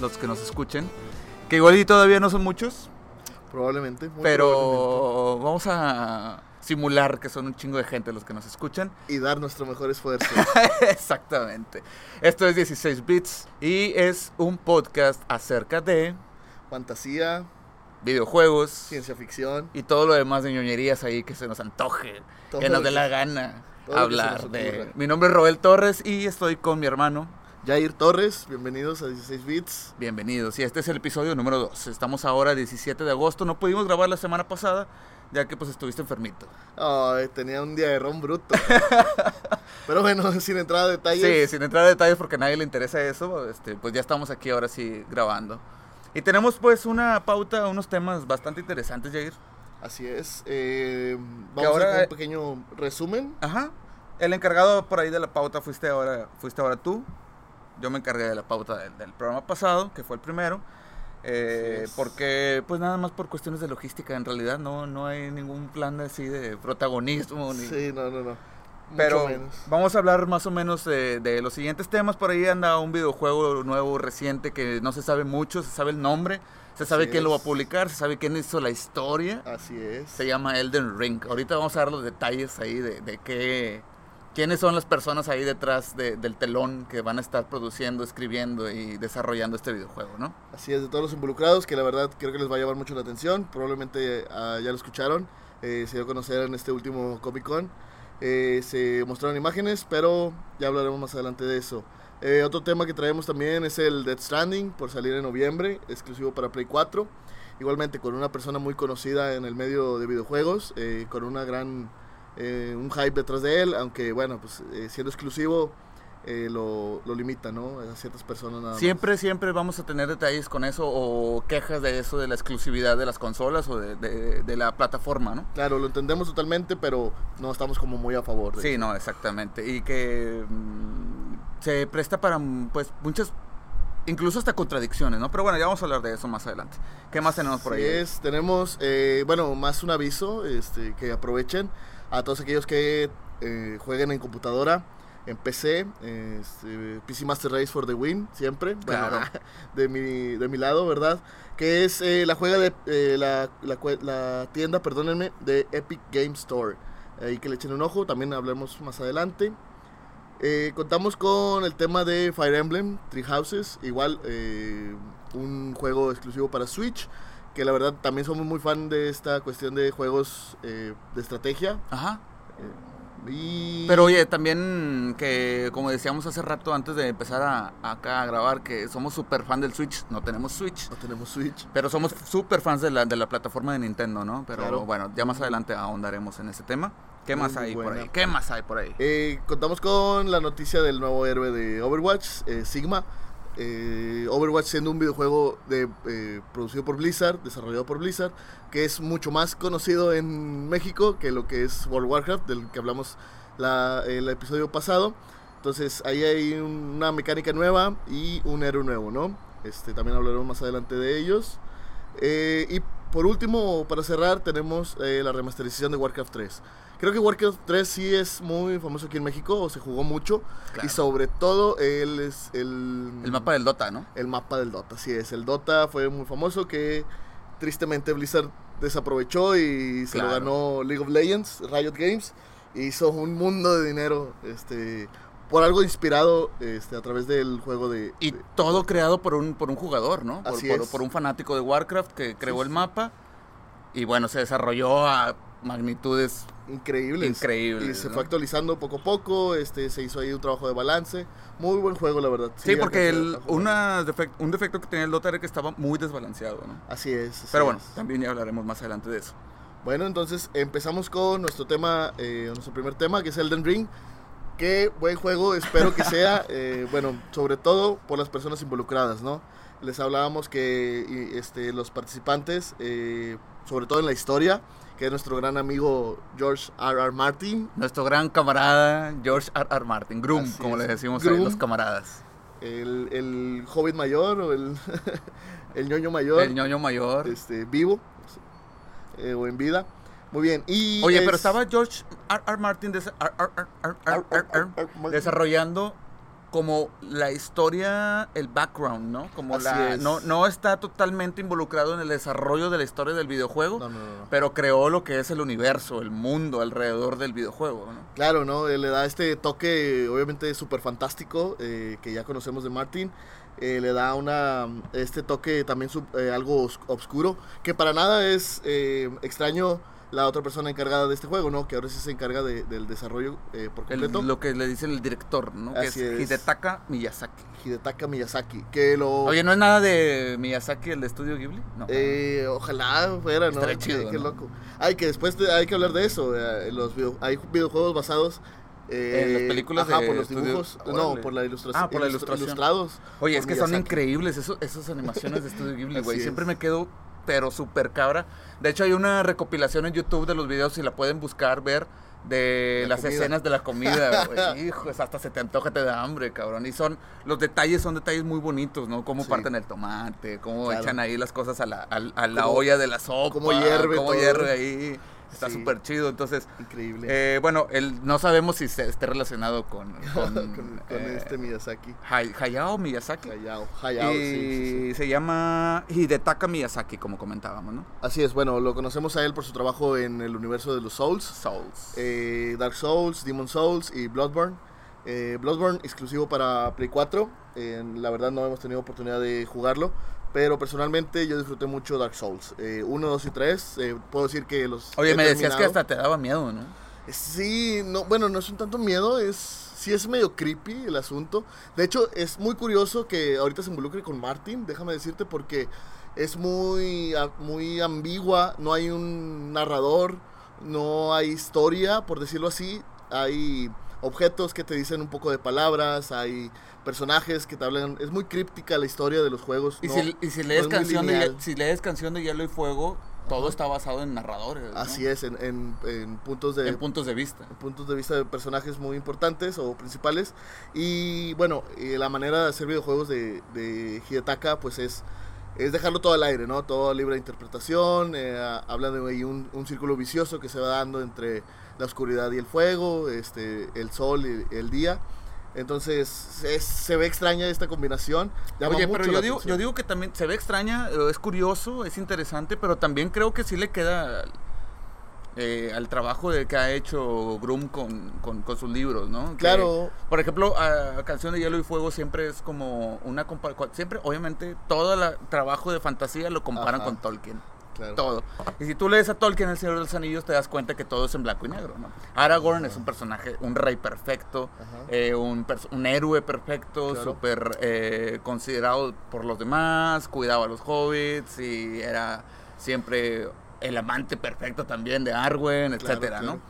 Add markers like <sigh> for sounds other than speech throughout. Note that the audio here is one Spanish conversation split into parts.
los que nos escuchen. Que igual y todavía no son muchos, Probablemente. muy pero probablemente. vamos a simular que son un chingo de gente los que nos escuchan. Y dar nuestro mejor esfuerzo. <laughs> Exactamente. Esto es 16 Bits y es un podcast acerca de Fantasía, videojuegos ciencia ficción. y todo lo demás de ñoñerías ahí que se nos antoje, Todo que nos dé la gana hablar de... Mi nombre es Robel Torres y estoy con mi hermano. Jair Torres, bienvenidos a 16 Bits. Bienvenidos. Y este es el episodio número 2. Estamos ahora 17 de agosto. No pudimos grabar la semana pasada ya que pues estuviste enfermito. Ay, tenía un día de ron bruto. <laughs> Pero bueno, sin entrar a Sí, detalles. sin entrar a detalles porque a nadie le interesa eso, este, pues ya estamos aquí ahora sí grabando. Y tenemos pues una pauta, unos temas bastante interesantes, Jair. Así es. eh, vamos a ahora- hacer un pequeño resumen. Ajá. El encargado por ahí de la pauta fuiste ahora, fuiste ahora tú. Yo me encargué de la pauta del, del programa pasado, que fue el primero. Eh, es. porque pues nada más por cuestiones de logística en realidad no, no hay ningún plan así de protagonismo ni, Sí, no, no, no. Pero vamos a hablar más o menos de, de los siguientes temas. Por ahí anda un videojuego nuevo, reciente, que no se sabe mucho, se sabe el nombre, se sabe Así quién lo va a es. publicar, se sabe quién hizo la historia. Así es. Se llama Elden Ring. Ahorita vamos a dar los detalles ahí de, de qué, quiénes son las personas ahí detrás de- del telón que van a estar produciendo, escribiendo y desarrollando este videojuego, ¿no? Así es, de todos los involucrados, que la verdad creo que les va a llamar mucho la atención. Probablemente ah, ya lo escucharon, eh, se dio a conocer en este último Comic Con. Eh, se mostraron imágenes, pero ya hablaremos más adelante de eso. Eh, otro tema que traemos también es el Dead Stranding, por salir en noviembre, exclusivo para Play 4. Igualmente con una persona muy conocida en el medio de videojuegos, eh, con una gran, eh, un hype detrás de él, aunque bueno, pues eh, siendo exclusivo eh, lo, lo limita, ¿no? A ciertas personas nada más. Siempre, siempre vamos a tener detalles con eso o quejas de eso, de la exclusividad de las consolas o de, de- de la plataforma, ¿no? Claro, lo entendemos totalmente, pero no estamos como muy a favor. de Sí, eso. no, exactamente. Y que mm, se presta para mm, pues muchas, incluso hasta contradicciones, ¿no? Pero bueno, ya vamos a hablar de eso más adelante. ¿Qué más tenemos por ahí? es, tenemos, eh, bueno, más un aviso, este, que aprovechen a todos aquellos que eh, jueguen en computadora, en PC, este, PC Master Race for the Win, siempre, bueno, Claro. <laughs> de, mi, de mi lado, ¿verdad? Que es eh, la juega de eh, la, la la tienda, perdónenme, de Epic Game Store. Ahí que le echen un ojo, también hablemos más adelante. Eh, contamos con el tema de Fire Emblem, Three Houses, igual eh, un juego exclusivo para Switch, que la verdad también somos muy fan de esta cuestión de juegos eh, de estrategia. Ajá. Y... Pero oye, también que como decíamos hace rato antes de empezar a, acá a grabar, que somos súper fan del Switch, no tenemos Switch. no tenemos Switch. Pero somos súper fans de la, de la plataforma de Nintendo, ¿no? Pero Claro. bueno, ya más adelante ahondaremos en ese tema. ¿Qué más muy hay por ahí? ¿Qué más hay por ahí? Eh, contamos con la noticia del nuevo héroe de Overwatch, eh, Sigma. Eh, Overwatch siendo un videojuego de, eh, producido por Blizzard, desarrollado por Blizzard, que es mucho más conocido en México que lo que es World of Warcraft, del que hablamos la- el episodio pasado. Entonces ahí hay una mecánica nueva y un héroe nuevo, ¿no? Este, también hablaremos más adelante de ellos. Eh, y por último, para cerrar, tenemos la remasterización de Warcraft 3. Creo que Warcraft 3 sí es muy famoso aquí en México, o se jugó mucho. Claro. Y sobre todo, él es el, El mapa del Dota, ¿no? el mapa del Dota. Así es, el Dota fue muy famoso que tristemente Blizzard desaprovechó y se lo ganó League of Legends, Riot Games. e hizo un mundo de dinero este, por algo inspirado este, a través del juego de... Y de- todo creado por un, por un jugador, ¿no? Por, Así por- es. por un fanático de Warcraft que creó Sí, el sí. mapa. Y bueno, se desarrolló a magnitudes. Increíbles. Increíbles, Y se ¿no? fue actualizando poco a poco, este, se hizo ahí un trabajo de balance. Muy buen juego, la verdad. Sí, porque alcancé el- una defec- un defecto que tenía el Dota era que estaba muy desbalanceado, ¿no? Así es. así Pero bueno, es. también ya hablaremos más adelante de eso. Bueno, entonces empezamos con nuestro tema, eh, nuestro primer tema, que es Elden Ring. Qué buen juego, espero que sea, <laughs> eh, bueno, sobre todo por las personas involucradas, ¿no? Les hablábamos que este, los participantes, eh, sobre todo en la historia, que es nuestro gran amigo George R. R. Martin, Nuestro gran camarada George R. R. Martin, Groom, Así como es, le decimos a los camaradas. el, el hobbit mayor o el, el ñoño mayor, El ñoño mayor. este, vivo eh, o en vida. Muy bien. Y Oye, pero es- estaba George R. R. Martin desa- R- R- desarrollando como la historia, el background, ¿no? Como Así la, es. no, no está totalmente involucrado en el desarrollo de la historia del videojuego, No, no, no, no. pero creó lo que es el universo, el mundo alrededor del videojuego, ¿no? Claro, ¿no? Eh, Le da este toque, obviamente, súper fantástico, eh, que ya conocemos de Martin. Eh, le da una este toque también sub- eh, algo os- oscuro, que para nada es eh, extraño la otra persona encargada de este juego, ¿no? Que ahora sí se encarga de- del desarrollo eh, por El- completo. lo que le dice el director, ¿no? Que es es. Hidetaka Miyazaki. Hidetaka Miyazaki, que lo... Oye, ¿no es nada de Miyazaki, el de estudio Ghibli? No. Eh, ojalá fuera, ¿no? Estaría chido, Qué, ¿no? loco. Ay, que después de- hay que hablar de eso. eh, los video- hay videojuegos basados eh, En las películas ajá, de por los estudio- dibujos. No, Órale. por la ilustración. Ah, por la ilustración. Ilustrados. Oye, es que son increíbles eso- esas animaciones de Estudio Ghibli, güey. Siempre me quedo, pero súper cabra. De hecho, hay una recopilación en YouTube de los videos, si la pueden buscar, ver, de La las comida. escenas de la comida, <laughs> güey. Hijo, hasta se te antoja, te da hambre, cabrón. Y son, los detalles son detalles muy bonitos, ¿no? Cómo Sí. parten el tomate, cómo Claro. echan ahí las cosas a la, a la olla de la sopa. cómo hierve Cómo todo. hierve ahí. Está Sí. súper chido. Entonces, Increíble. eh, bueno, el, no sabemos si se, esté relacionado con... <laughs> Con, con con eh, este Miyazaki. Hay- Hayao Miyazaki. Hayao. Hayao, y sí, sí, sí. se llama Hidetaka Miyazaki, como comentábamos, ¿no? Así es, bueno, lo conocemos a él por su trabajo en el universo de los Souls. Souls. eh, Dark Souls, Demon Souls y Bloodborne. Bloodborne exclusivo para Play 4. Eh, la verdad no hemos tenido oportunidad de jugarlo. Pero personalmente yo disfruté mucho Dark Souls. 1, 2 y 3. puedo decir que los... Oye, me decías que hasta te daba miedo, ¿no? Sí, no, bueno, no es un tanto miedo, es sí es medio creepy el asunto. De hecho, es muy curioso que ahorita se involucre con Martin, déjame decirte, porque es muy, muy ambigua, no hay un narrador, no hay historia, por decirlo así, hay objetos que te dicen un poco de palabras, hay personajes que te hablan, es muy críptica la historia de los juegos. Y, no- si, y si, no lees canción de, si lees canción de Hielo y Fuego, todo está basado en narradores. ¿no? Así es, en, en- en puntos de, En puntos de vista. puntos de vista de personajes muy importantes o principales. Y bueno, eh, la manera de hacer videojuegos de, de Hidetaka pues es, es dejarlo todo al aire, ¿no? Todo libre de interpretación. eh, habla de ahí un, un círculo vicioso que se va dando entre la oscuridad y el fuego, este, el sol y el día. Entonces es- se ve extraña esta combinación. llama Oye, pero yo digo, atención. yo digo que también se ve extraña, eh, es curioso, es interesante, pero también creo que sí le queda eh, al trabajo de que ha hecho Groom con, con- con sus libros, ¿no? Que, Claro. por ejemplo, a Canción de Hielo y Fuego siempre es como una siempre, obviamente, todo el trabajo de fantasía lo comparan Ajá. con Tolkien. Claro. Todo. Y si tú lees a Tolkien, El Señor de los Anillos, te das cuenta que todo es en blanco y negro, ¿no? Aragorn es un personaje, un rey perfecto, eh, un, pers- un héroe perfecto, Claro. súper eh, considerado por los demás, cuidaba a los hobbits y era siempre el amante perfecto también de Arwen, etcétera, claro. ¿no?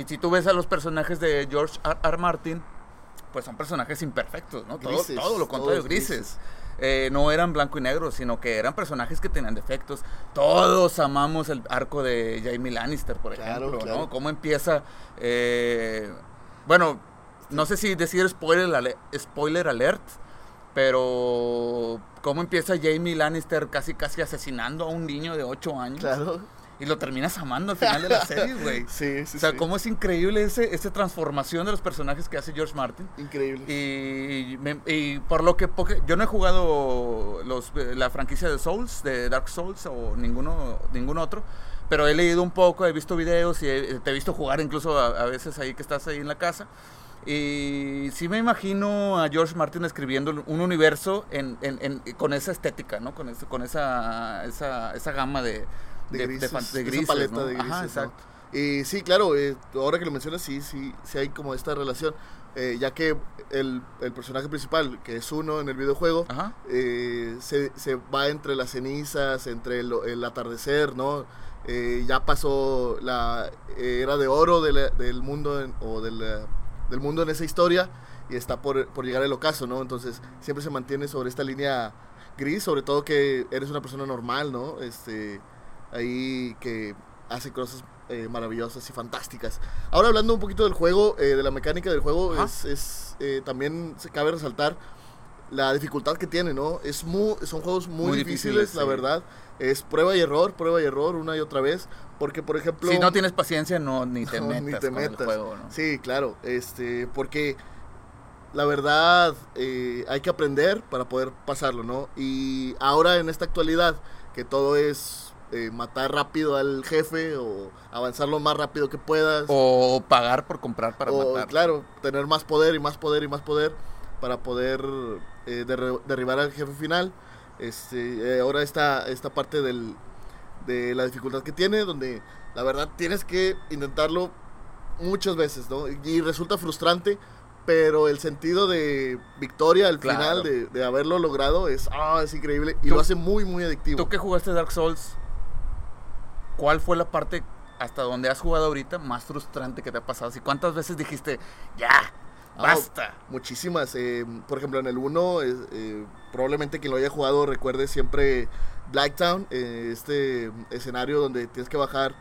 Y si tú ves a los personajes de George R. R. Martin, pues son personajes imperfectos, ¿no? Todo, Grises, todo lo contrario, grises. Eh, no eran blanco y negro, sino que eran personajes que tenían defectos. Todos amamos el arco de Jaime Lannister, por Claro, ejemplo, claro. ¿no? Cómo empieza... eh, bueno, no sé si decir spoiler, ale- spoiler alert, pero cómo empieza Jamie Lannister casi casi asesinando a un niño de 8 años Claro. Y lo terminas amando al final de la serie, güey. <laughs> Sí, sí, O sea, sí. cómo es increíble ese, esa transformación de los personajes que hace George Martin. Increíble. Y, me- y por lo que poque- yo no he jugado los, la franquicia de Souls, de Dark Souls o ninguno, ningún otro, pero he leído un poco, he visto videos y he- te he visto jugar incluso a, a veces ahí que estás ahí en la casa. Y sí me imagino a George Martin escribiendo un universo en, en- en- con esa estética, ¿no? Con, ese- con esa, esa, esa gama de, de, grises, fan- de esa grises, paleta ¿no? de grises. Ajá, ¿no? exacto. Y sí, claro, eh, ahora que lo mencionas, sí, sí, sí hay como esta relación, eh, ya que el, el personaje principal, que es uno en el videojuego, eh, se, se va entre las cenizas, entre el, el atardecer, ¿no? Eh, ya pasó la era de oro de la- del mundo en- o de la- del mundo en esa historia y está por, por llegar el ocaso, ¿no? Entonces siempre se mantiene sobre esta línea gris, sobre todo que eres una persona normal, ¿no? Este, ahí que hace cosas eh, maravillosas y fantásticas. Ahora hablando un poquito del juego, eh, de la mecánica del juego, Ajá. es, es, eh, también se cabe resaltar la dificultad que tiene, ¿no? Es muy, son juegos muy, Muy difíciles, difíciles, la sí. verdad. Es prueba y error, prueba y error, una y otra vez. Porque, por ejemplo... Si no tienes paciencia, no, ni <laughs> te No, metas ni te con el metas. juego, ¿no? Sí, claro, este, porque la verdad, eh, hay que aprender para poder pasarlo, ¿no? Y ahora en esta actualidad, que todo es eh, matar rápido al jefe o avanzar lo más rápido que puedas. O pagar por comprar para o, matar. claro, tener más poder y más poder y más poder para poder eh, derri- derribar al jefe final. Este, eh, ahora esta, esta parte del, de la dificultad que tiene, donde la verdad tienes que intentarlo muchas veces, ¿no? Y resulta frustrante, pero el sentido de victoria al Claro. final, de, de haberlo logrado, es, ah, es increíble y lo hace muy, muy adictivo. Tú que jugaste Dark Souls, ¿cuál fue la parte hasta donde has jugado ahorita más frustrante que te ha pasado? ¿Y cuántas veces dijiste, ya, Ah, basta? Muchísimas. eh, por ejemplo, en el 1, probablemente quien lo haya jugado recuerde siempre Blacktown, eh, este escenario donde tienes que bajar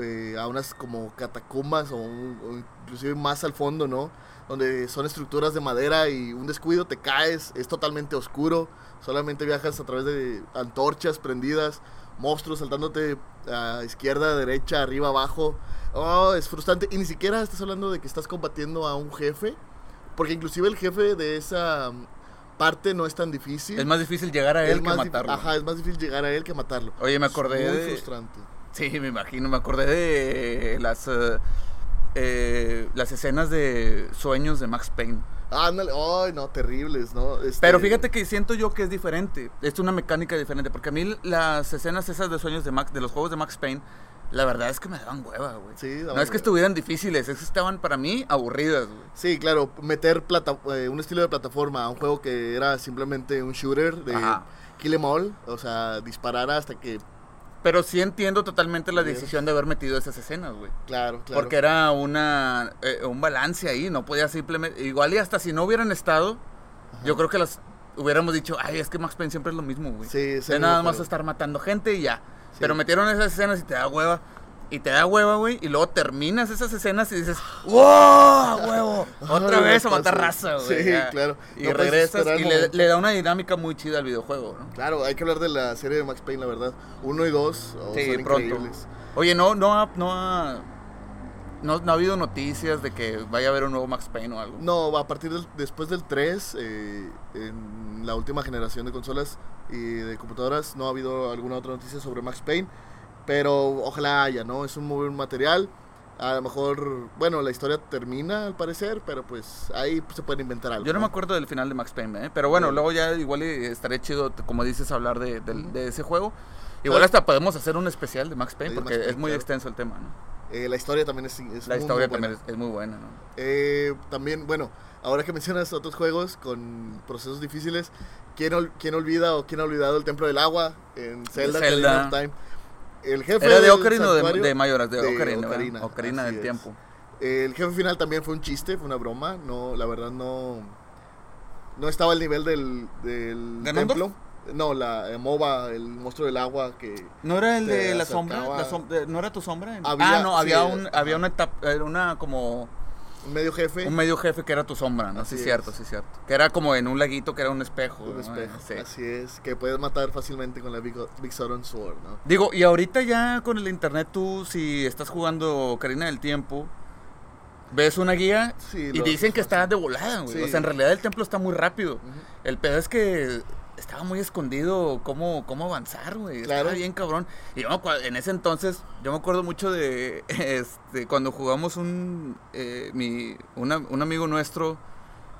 eh, a unas como catacumbas o, un- o inclusive más al fondo, ¿no? Donde son estructuras de madera y un descuido te caes, es totalmente oscuro, solamente viajas a través de antorchas prendidas, monstruos saltándote a izquierda, derecha, arriba, abajo. Oh, es frustrante. Y ni siquiera estás hablando de que estás combatiendo a un jefe. Porque inclusive el jefe de esa mm, parte no es tan difícil. Es más difícil llegar a Es él que matarlo. Ajá, es más difícil llegar a él que matarlo. Oye, me Es acordé muy de- frustrante. Sí, me imagino, me acordé de las, eh, eh, las escenas de sueños de Max Payne. Ándale, ay, no, terribles, ¿no? Este, Pero fíjate que siento yo que es diferente. Es una mecánica diferente. Porque a mí las escenas esas de sueños de Max, de los juegos de Max Payne, la verdad es que me daban hueva, güey. Sí, no es que estuvieran difíciles, es que estaban para mí aburridas, güey. Sí, claro, meter plata, eh, un estilo de plataforma a un juego que era simplemente un shooter de Ajá. kill em all, o sea, disparar hasta que, Pero sí entiendo totalmente la decisión de haber metido esas escenas, güey. claro, claro. Porque era una eh, un balance ahí, no podía simplemente... Igual y hasta si no hubieran estado, yo creo que las hubiéramos dicho, ay, es que Max Payne siempre es lo mismo, güey. Sí, es de nada más estar matando gente y ya. Sí. Pero metieron esas escenas y te da hueva. Y te da hueva, güey. Y luego terminas esas escenas y dices, <gasps> ¡Wow! ¡A huevo! <laughs> Otra Ay, vez a matar raza, güey. Sí, ya. claro. Y No regresas y le, da una dinámica muy chida al videojuego, ¿no? Claro, hay que hablar de la serie de Max Payne, la verdad. Uno y dos oh, Sí, son pronto. increíbles. Oye, no, no ha, no ha, no, no ha habido noticias de que vaya a haber un nuevo Max Payne o algo. No, a partir del, después del 3, eh, en la última generación de consolas y de computadoras, no ha habido alguna otra noticia sobre Max Payne. Pero ojalá haya, ¿no? Es un muy buen material. A lo mejor, bueno, la historia termina al parecer, pero pues ahí se puede inventar algo. Yo no me acuerdo del final de Max Payne, ¿eh? pero bueno, Sí. luego ya igual estaré chido, como dices, hablar de, del- de ese juego. Igual hasta podemos hacer un especial de Max Payne, de porque Max Payne, es muy claro. extenso el tema, ¿no? Eh, la historia también es, es La muy, historia muy también buena. es, es muy buena, ¿no? Eh, también, bueno, ahora que mencionas otros juegos con procesos difíciles, ¿quién, ol- quién olvida o quién ha olvidado el Templo del Agua en Zelda? Zelda. Time? El jefe ¿Era de Ocarina o de, de Mayoras? De, de Ocarina. Ocarina, del es. tiempo. El jefe final también fue un chiste, fue una broma. No, la verdad no. No estaba al nivel del, del ¿Ganondorf? templo. No, la eh, MOBA, el monstruo del agua que. ¿No era el de la sombra? La som- de- ¿No era tu sombra? Había- ah, no, había, sí, un, había una etapa, una como Un medio jefe. un medio jefe que era tu sombra, ¿no? Sí, Así cierto, es. sí, cierto. Que era como en un laguito que era un espejo. un ¿no? espejo. Sí. Así es. Que puedes matar fácilmente con la Big, Big Sauron Sword, ¿no? Digo, y ahorita ya con el internet tú, si estás jugando Ocarina del Tiempo, ves una guía Sí, y dicen que está de volada, güey. Sí. O sea, en realidad el templo está muy rápido. El pedo es que estaba muy escondido cómo, cómo avanzar, güey. Claro. Estaba bien cabrón. Y yo en ese entonces, yo me acuerdo mucho de <laughs> este, cuando jugamos un, eh, mi, una- un amigo nuestro,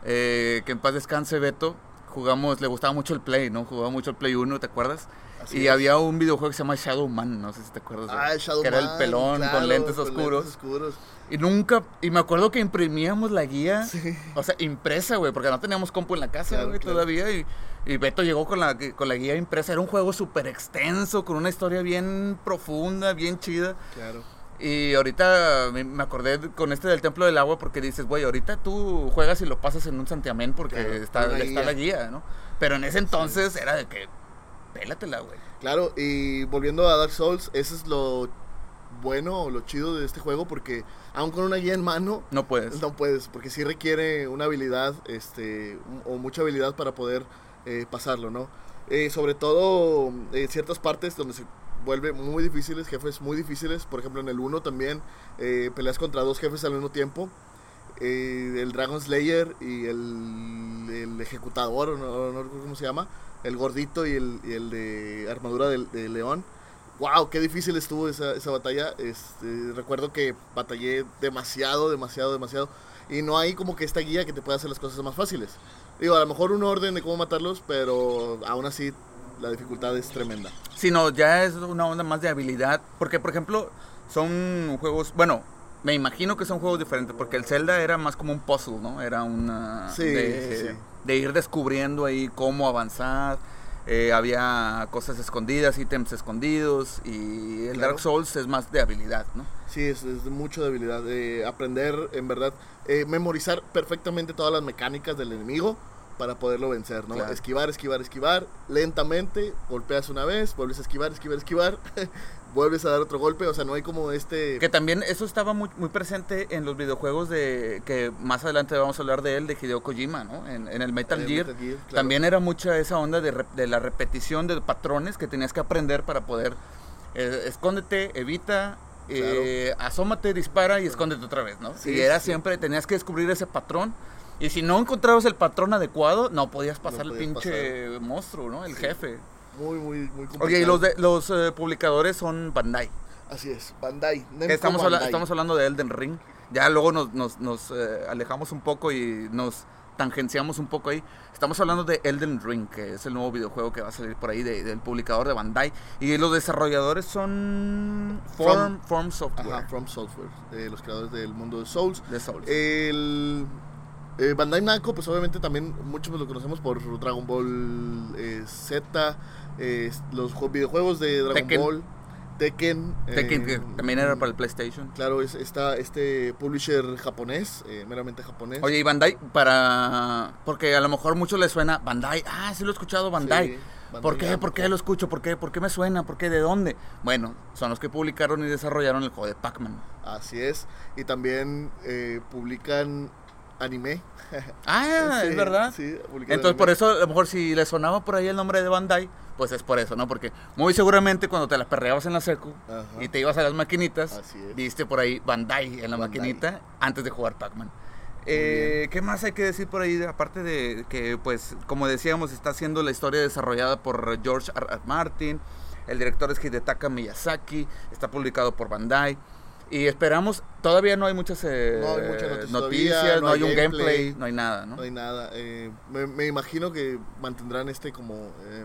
eh, que en paz descanse, Beto, jugamos, le gustaba mucho el Play, ¿no? Jugaba mucho el Play 1, ¿te acuerdas? Así y es. había un videojuego que se llama Shadow Man, no sé si te acuerdas. Ah, el Shadow Que era el Man, pelón claro, con lentes con oscuros. oscuros. Y nunca, y me acuerdo que imprimíamos la guía, Sí. o sea, impresa, güey, porque no teníamos compu en la casa, Claro, güey, claro. todavía. Y, y Beto llegó con la, con la guía impresa. Era un juego súper extenso, con una historia bien profunda, bien chida. Claro. Y ahorita me, acordé con este del Templo del Agua porque dices, güey, ahorita tú juegas y lo pasas en un santiamén porque Claro, está, está guía. la guía, ¿no? Pero en ese entonces era de que, pélatela, güey. Claro, y volviendo a Dark Souls, eso es lo bueno o lo chido de este juego porque aun con una guía en mano No puedes. no puedes, porque sí requiere una habilidad este o mucha habilidad para poder eh, pasarlo, ¿no? Eh, sobre todo en ciertas partes donde se vuelve muy difíciles, jefes muy difíciles, por ejemplo en el 1 también eh, peleas contra dos jefes al mismo tiempo. eh, el Dragon Slayer y el, el ejecutador, no, no recuerdo cómo se llama, el gordito y el, y el de armadura del de león. Wow, qué difícil estuvo esa, esa batalla. Este, recuerdo que batallé demasiado, demasiado, demasiado. Y no hay como que esta guía que te pueda hacer las cosas más fáciles. Digo, a lo mejor un orden de cómo matarlos, pero aún así la dificultad es tremenda. Si no, ya es una onda más de habilidad. Porque, por ejemplo, son juegos. Bueno, me imagino que son juegos diferentes. Porque el Zelda era más como un puzzle, ¿no? Era una. Sí, de, sí, sí. De ir descubriendo ahí cómo avanzar. Eh, había cosas escondidas, ítems escondidos. Y el Claro. Dark Souls es más de habilidad, ¿no? Sí, es, mucho de habilidad. de aprender, en verdad, eh, memorizar perfectamente todas las mecánicas del enemigo para poderlo vencer, ¿no? Claro. Esquivar, esquivar, esquivar, lentamente, golpeas una vez, vuelves a esquivar, esquivar, esquivar, <laughs> vuelves a dar otro golpe, o sea, no hay como este... Que también eso estaba muy, muy presente en los videojuegos de que más adelante vamos a hablar de él, de Hideo Kojima, ¿no? En, en el Metal Eh, Gear. Metal Gear, claro. También era mucha esa onda de, de la repetición de patrones que tenías que aprender para poder eh, escóndete, evita, eh, asómate, dispara y escóndete otra vez, ¿no? Sí, y era sí. siempre, tenías que descubrir ese patrón. Y si no encontrabas el patrón adecuado, no podías pasar el podías pinche monstruo, ¿no? El Sí. jefe. Muy, muy, muy complicado. Oye, y los, de, los eh, publicadores son Bandai. Así es, Bandai. Namco Estamos, habla- Bandai. estamos hablando de Elden Ring. Ya luego nos, nos, nos, eh, alejamos un poco y nos tangenciamos un poco ahí. Estamos hablando de Elden Ring, que es el nuevo videojuego que va a salir por ahí de- del publicador de Bandai. Y los desarrolladores son Form, Form Software. Ajá, From Software, eh, los creadores del mundo de Souls. de Souls. El eh, Bandai Namco, pues obviamente también muchos lo conocemos por Dragon Ball eh, Z, eh, los ju- videojuegos de Dragon Tekken. Ball, Tekken. Tekken, que también era para el PlayStation. Claro, es, está este publisher japonés, meramente japonés. Oye, y Bandai, para. Porque a lo mejor mucho les suena Bandai. Ah, sí lo he escuchado, Bandai. Sí, Bandai ¿Por qué? Namco. ¿Por qué lo escucho? ¿Por qué? ¿Por qué me suena? ¿Por qué? ¿De dónde? Bueno, son los que publicaron y desarrollaron el juego de Pac-Man. Así es. Y también eh, publican anime. Ah, <laughs> Sí, es verdad. Sí, Entonces, por eso, a lo mejor si le sonaba por ahí el nombre de Bandai, pues es por eso, ¿no? Porque muy seguramente cuando te la perreabas en la secu Ajá. y te ibas a las maquinitas, viste por ahí Bandai en la Bandai. maquinita antes de jugar Pac-Man. Eh, ¿Qué más hay que decir por ahí? Aparte de que, pues, como decíamos, está siendo la historia desarrollada por George R. R. Martin, el director es Hidetaka Miyazaki, está publicado por Bandai. Y esperamos, todavía no hay muchas, eh, No hay muchas noticias no, no hay hay un gameplay, gameplay, no hay nada, ¿no? No hay nada. eh, me, me imagino que mantendrán este como eh,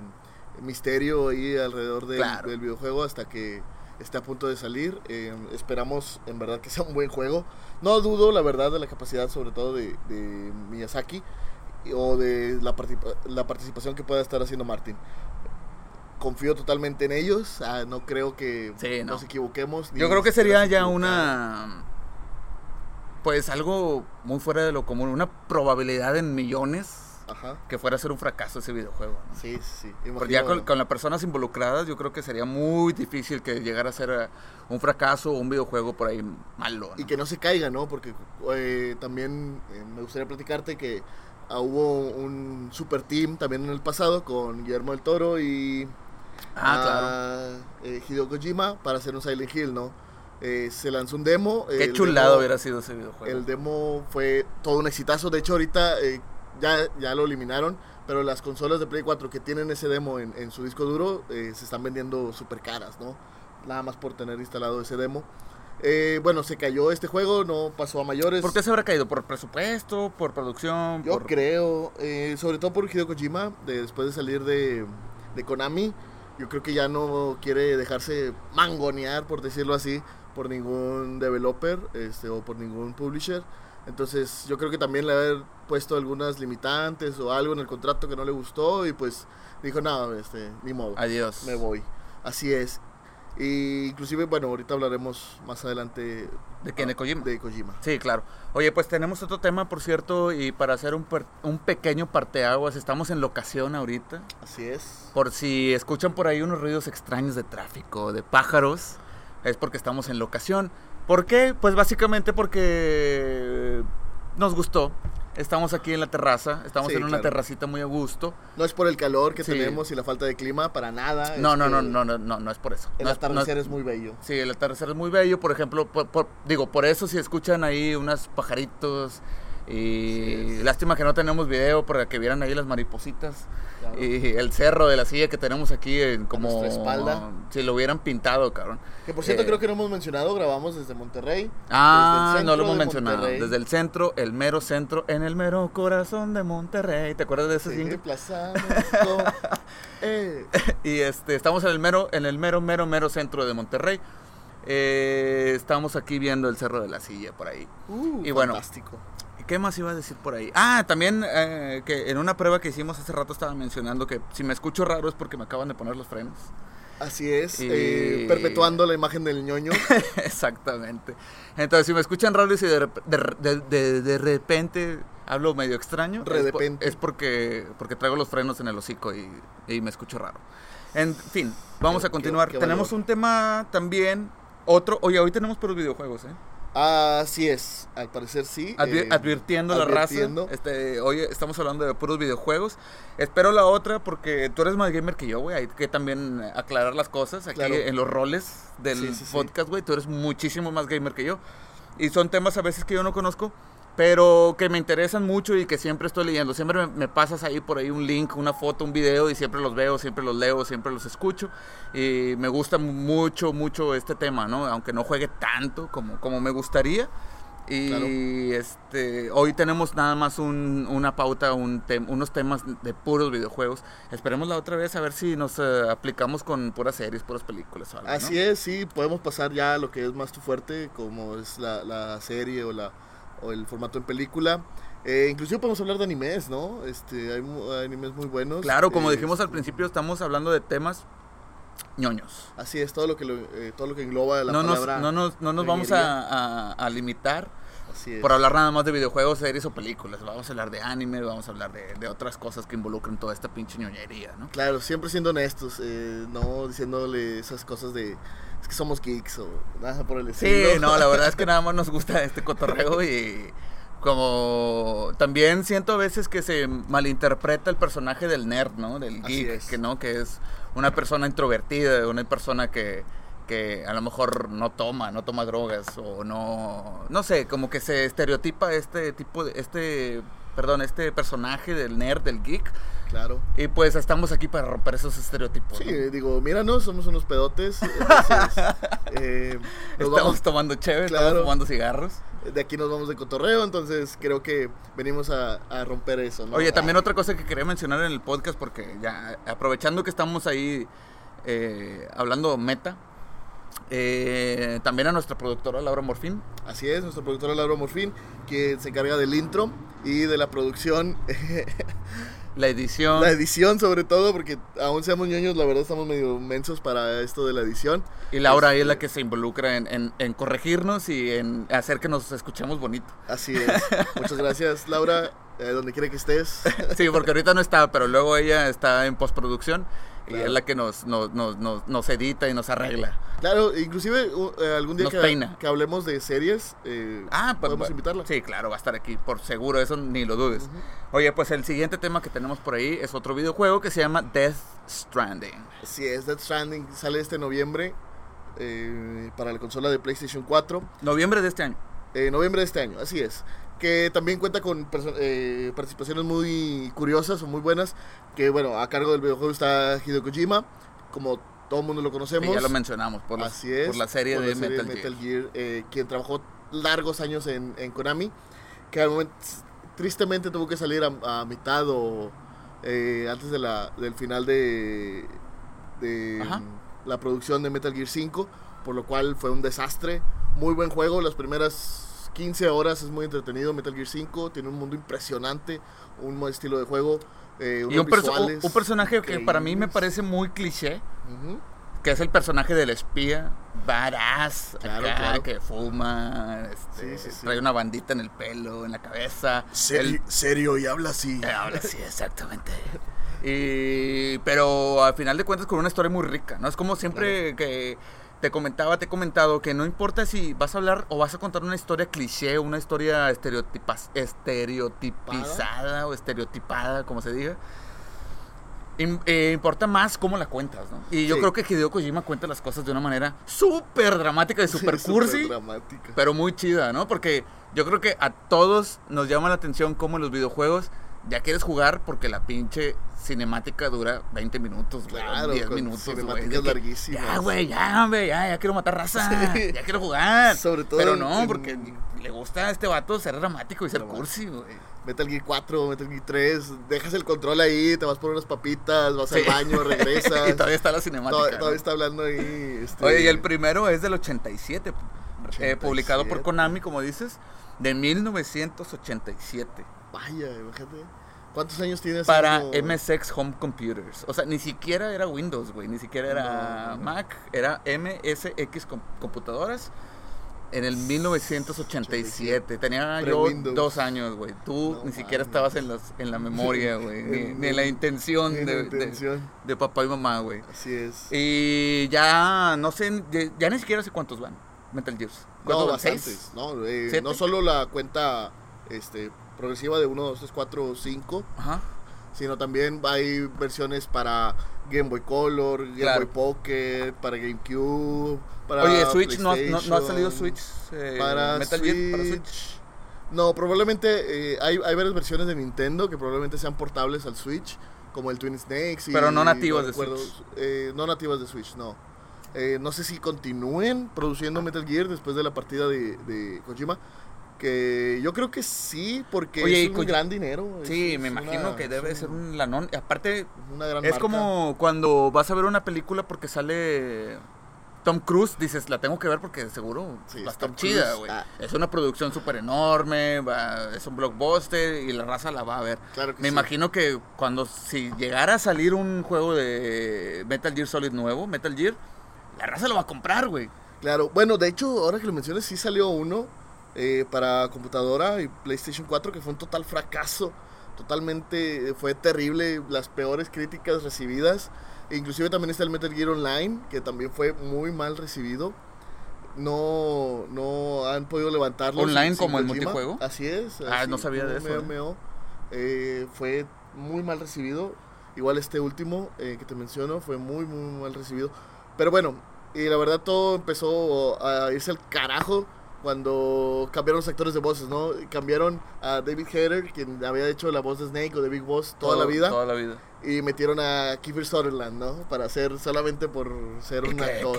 misterio ahí alrededor del, Claro. del videojuego hasta que esté a punto de salir. Eh, esperamos en verdad que sea un buen juego. No dudo la verdad de la capacidad sobre todo de, de Miyazaki o de la, la participación que pueda estar haciendo Martin. Confío totalmente en ellos. ah, no creo que Sí, no. nos equivoquemos. Yo creo que sería se ya una. Pues algo muy fuera de lo común. Una probabilidad en millones Ajá. que fuera a ser un fracaso ese videojuego. ¿no? Sí, sí. Porque ya con, con las personas involucradas, yo creo que sería muy difícil que llegara a ser eh, un fracaso o un videojuego por ahí malo. ¿no? y que no se caiga, ¿no? Porque eh, también eh, me gustaría platicarte que ah, hubo un super team también en el pasado con Guillermo del Toro y Ah, claro. eh, Hideo Kojima para hacer un Silent Hill, ¿no? Eh, se lanzó un demo. Qué chulado demo- hubiera sido ese videojuego. El demo fue todo un exitazo. De hecho, ahorita eh, ya, ya lo eliminaron. Pero las consolas de Play 4 que tienen ese demo en, en su disco duro eh, se están vendiendo súper caras, ¿no? Nada más por tener instalado ese demo. Bueno, se cayó este juego, no pasó a mayores. ¿Por qué se habrá caído? ¿Por presupuesto? ¿Por producción? Yo por... creo, sobre todo por Hideo Kojima, de- después de salir de, de Konami, yo creo que ya no quiere dejarse mangonear, por decirlo así, por ningún developer este, o por ningún publisher. Entonces yo creo que también le haber puesto algunas limitantes o algo en el contrato que no le gustó y pues dijo, no, este, ni modo, Adiós. me voy. Así es. Y inclusive, bueno, ahorita hablaremos más adelante ¿De quién? ¿De Kojima? de Kojima. Sí, claro. Oye, pues tenemos otro tema, por cierto, y para hacer un, un pequeño parteaguas, estamos en locación ahorita. Así es. Por si escuchan por ahí unos ruidos extraños de tráfico, de pájaros, es porque estamos en locación. ¿Por qué? Pues básicamente porque nos gustó Estamos aquí en la terraza, estamos Sí, en una claro. terracita muy a gusto. No es por el calor que Sí. tenemos y la falta de clima, para nada. No, no, no, no, no, no, no es por eso. El No es- no es- atardecer es muy bello. Sí, el atardecer es muy bello, por ejemplo, por- por- digo, por eso si escuchan ahí unos pajaritos y lástima que no tenemos video para que vieran ahí las maripositas Claro. y el cerro de la silla que tenemos aquí en como nuestra espalda. si lo hubieran pintado, cabrón. Que por cierto, Eh, creo que no hemos mencionado, grabamos desde Monterrey. Ah, desde no lo hemos mencionado. Monterrey. Desde el centro, el mero centro, en el mero corazón de Monterrey. ¿Te acuerdas de ese Sí? Plaza. <laughs> Eh, <laughs> Y este, estamos en el mero, en el mero, mero, mero centro de Monterrey. Eh, estamos aquí viendo el Cerro de la Silla por ahí. uh, Y bueno. fantástico. ¿Qué más iba a decir por ahí? Ah, también eh, que en una prueba que hicimos hace rato estaba mencionando que si me escucho raro es porque me acaban de poner los frenos. Así es, Y- eh, perpetuando la imagen del ñoño. <laughs> Exactamente. Entonces, si me escuchan raro y si de, de, de- de- repente hablo medio extraño, es, po- repente. es porque, porque traigo los frenos en el hocico y, y me escucho raro. En fin, vamos Qué- a continuar. qué- qué tenemos un tema también, otro. Oye, hoy tenemos puros videojuegos, ¿eh? Así es, al parecer sí. Eh, advirtiendo la advirtiendo. raza. Este, hoy estamos hablando de puros videojuegos. Espero la otra porque tú eres más gamer que yo, güey. Hay que también aclarar las cosas aquí Claro. en los roles del Sí, sí, sí. podcast, güey. Tú eres muchísimo más gamer que yo. Y son temas a veces que yo no conozco, pero que me interesan mucho y que siempre estoy leyendo. Siempre me, me pasas ahí por ahí un link, una foto, un video y siempre los veo, siempre los leo, siempre los escucho. Y me gusta mucho, mucho este tema, ¿no? Aunque no juegue tanto como, como me gustaría. Y Claro. este hoy tenemos nada más un- una pauta, un tem- unos temas de puros videojuegos. Esperemos la otra vez a ver si nos eh, aplicamos con puras series, puras películas algo, ¿no? Así es, sí, podemos pasar ya a lo que es más tu fuerte, como es la, la serie o, la, o el formato en película. Eh, inclusive podemos hablar de animes, ¿no? Este, hay, animes muy buenos. Claro, como Eh, dijimos al principio, estamos hablando de temas ñoños. Así es, todo lo que, lo- eh, todo lo que engloba la No nos, palabra. no nos, no nos vamos a, a- a limitar Así es. por hablar nada más de videojuegos, series o películas. Vamos a hablar de anime, vamos a hablar de, de otras cosas que involucran toda esta pinche ñoñería, ¿no? Claro, siempre siendo honestos, eh, no diciéndole esas cosas de es que somos geeks o nada por el Sí, estilo. no, la verdad es que <laughs> nada más nos gusta este cotorreo y como también siento a veces que se malinterpreta el personaje del nerd, ¿no? Del geek, es. que no, que es una persona introvertida, una persona que, que a lo mejor no toma, no toma drogas o no, no sé, como que se estereotipa este tipo de, este, perdón, este personaje del nerd, del geek Claro. y pues estamos aquí para romper esos estereotipos. Sí, ¿no? digo, míranos, somos unos pedotes. <laughs> Entonces, eh, Estamos vamos- tomando chévere, Claro. estamos fumando cigarros. de aquí nos vamos de cotorreo, entonces creo que venimos a, a romper eso, ¿no? Oye, también Ah, otra cosa que quería mencionar en el podcast, porque ya aprovechando que estamos ahí eh, hablando meta, eh, también a nuestra productora Laura Morfín. Así es, nuestra productora Laura Morfín, que se encarga del intro y de la producción, <laughs> La edición. la edición sobre todo, porque aún seamos ñoños, la verdad estamos medio mensos para esto de la edición. y Laura ahí es Este, la que se involucra en, en- en corregirnos y en hacer que nos escuchemos bonito. Así es. <laughs> Muchas gracias, Laura, eh, donde quiera que estés. Sí, porque ahorita no está, pero luego ella está en postproducción y es la que nos, nos, nos, nos- nos edita y nos arregla. Claro, inclusive uh, eh, algún día que, hablemos de series, eh, Ah, pues, podemos invitarla. Sí, claro, va a estar aquí, por seguro, eso ni lo dudes. Oye, pues el siguiente tema que tenemos por ahí es otro videojuego que se llama Death Stranding. Así es, Death Stranding sale este noviembre eh, para la consola de PlayStation 4. Noviembre de este año. Eh, noviembre de este año, así es. Que también cuenta con eh, participaciones muy curiosas o muy buenas. Que bueno, a cargo del videojuego está Hideo Kojima, como todo el mundo lo conocemos. ya lo mencionamos por, los- Así es. por la serie por de la serie Metal, Gear. Gear, eh, quien trabajó largos años en, en Konami. Que al momento, tristemente tuvo que salir a, a mitad o eh, antes de la, del final de, de la producción de Metal Gear 5. Por lo cual fue un desastre. Muy buen juego. Las primeras 15 horas es muy entretenido. Metal Gear 5 tiene un mundo impresionante. Un buen estilo de juego. eh, Y un, perso- un personaje que para mí me parece muy cliché, que es el personaje del espía, badass, Claro, claro. que fuma, este, Sí, sí, sí. trae una bandita en el pelo, en la cabeza. El- serio y habla así. Eh, Ahora sí, exactamente. Y, pero al final de cuentas con una historia muy rica, ¿no? Es como siempre que, te comentaba, te he comentado que no importa si vas a hablar o vas a contar una historia cliché, una historia estereotipas, estereotipizada o estereotipada, como se diga. Eh, importa más cómo la cuentas, ¿no? Y yo Sí. creo que Hideo Kojima cuenta las cosas de una manera súper dramática y súper Sí, cursi, pero muy chida, ¿no? Porque yo creo que a todos nos llama la atención cómo los videojuegos ya quieres jugar porque la pinche cinemática dura 20 minutos, güey, Claro, 10 con minutos, güey. cinemáticas que, larguísimas. Ya, güey, ya, hombre, ya, ya quiero matar raza, Sí. ya quiero jugar. Sobre todo Pero no, en- porque le gusta a este vato ser dramático y ser Dramático. cursi, güey. Metal Gear 4, Metal Gear 3, dejas el control ahí, te vas por unas papitas, vas Sí. al baño, <laughs> regresas. y todavía está la cinemática. Tod- ¿no? todavía está hablando ahí. este, Oye, y el primero es del 87, eh, 87. publicado por Konami, como dices, de 1987. Vaya, imagínate. ¿Cuántos años tienes? Para MSX Home Computers. O sea, ni siquiera era Windows, güey. Ni siquiera era No, no. Mac. Era MSX com- computadoras. En el 1987. Tenía yo dos años, güey. Tú No ni siquiera estabas en, las, en la memoria, güey. <laughs> Ni, En- ni en la intención, en de, de- intención. de papá y mamá, güey. Así es. Y ya, no sé, ya, ni siquiera sé cuántos van. Metal Gears. No, ¿Cuántos van? bastantes. ¿Seis? No, eh, no solo la cuenta este, progresiva de 1, 2, 3, 4, 5, Ajá. sino también hay versiones para Game Boy Color, Game Claro. Boy Pocket, para GameCube, para Oye, Switch, ¿no, no, no ha salido Switch? eh, para Metal Gear para Switch. Switch. No, probablemente eh, hay, hay varias versiones de Nintendo que probablemente sean portables al Switch, como el Twin Snakes. Y, Pero no nativas de recuerdo- Switch. eh, no nativas de Switch, no. Eh, no sé si continúen produciendo Metal Gear después de la partida de, de Kojima. Que yo creo que sí, porque Oye, es un gran dinero. Sí, es me imagino una- que debe ser un- lanón. Aparte, una gran es marca. como cuando vas a ver una película porque sale Tom Cruise, dices, la tengo que ver porque seguro Sí, va a es estar chida, güey. Ah. Es una producción súper enorme, va- es un blockbuster y la raza la va a ver. Claro que Me sí. imagino que cuando si llegara a salir un juego de Metal Gear Solid nuevo, Metal Gear, la raza lo va a comprar, güey. Claro, bueno, de hecho, ahora que lo mencionas, sí salió uno eh, para computadora y PlayStation 4 que fue un total fracaso. Totalmente, eh, fue terrible, las peores críticas recibidas. E inclusive también está el Metal Gear Online, que también fue muy mal recibido. No, no han podido levantarlo. ¿Online sin- como sin el Kojima. multijuego? Así es. Ah, no sabía de eso. MMO. Eh, fue muy mal recibido. Igual este último eh, que te menciono fue muy, muy mal recibido. Pero bueno, y la verdad todo empezó a irse al carajo cuando cambiaron los actores de voces, ¿no? Cambiaron a David Hayter, quien había hecho la voz de Snake o de Big Boss toda la vida, Toda la vida. y metieron a Kiefer Sutherland, ¿no? Para hacer solamente por ser un ¿Qué- actor.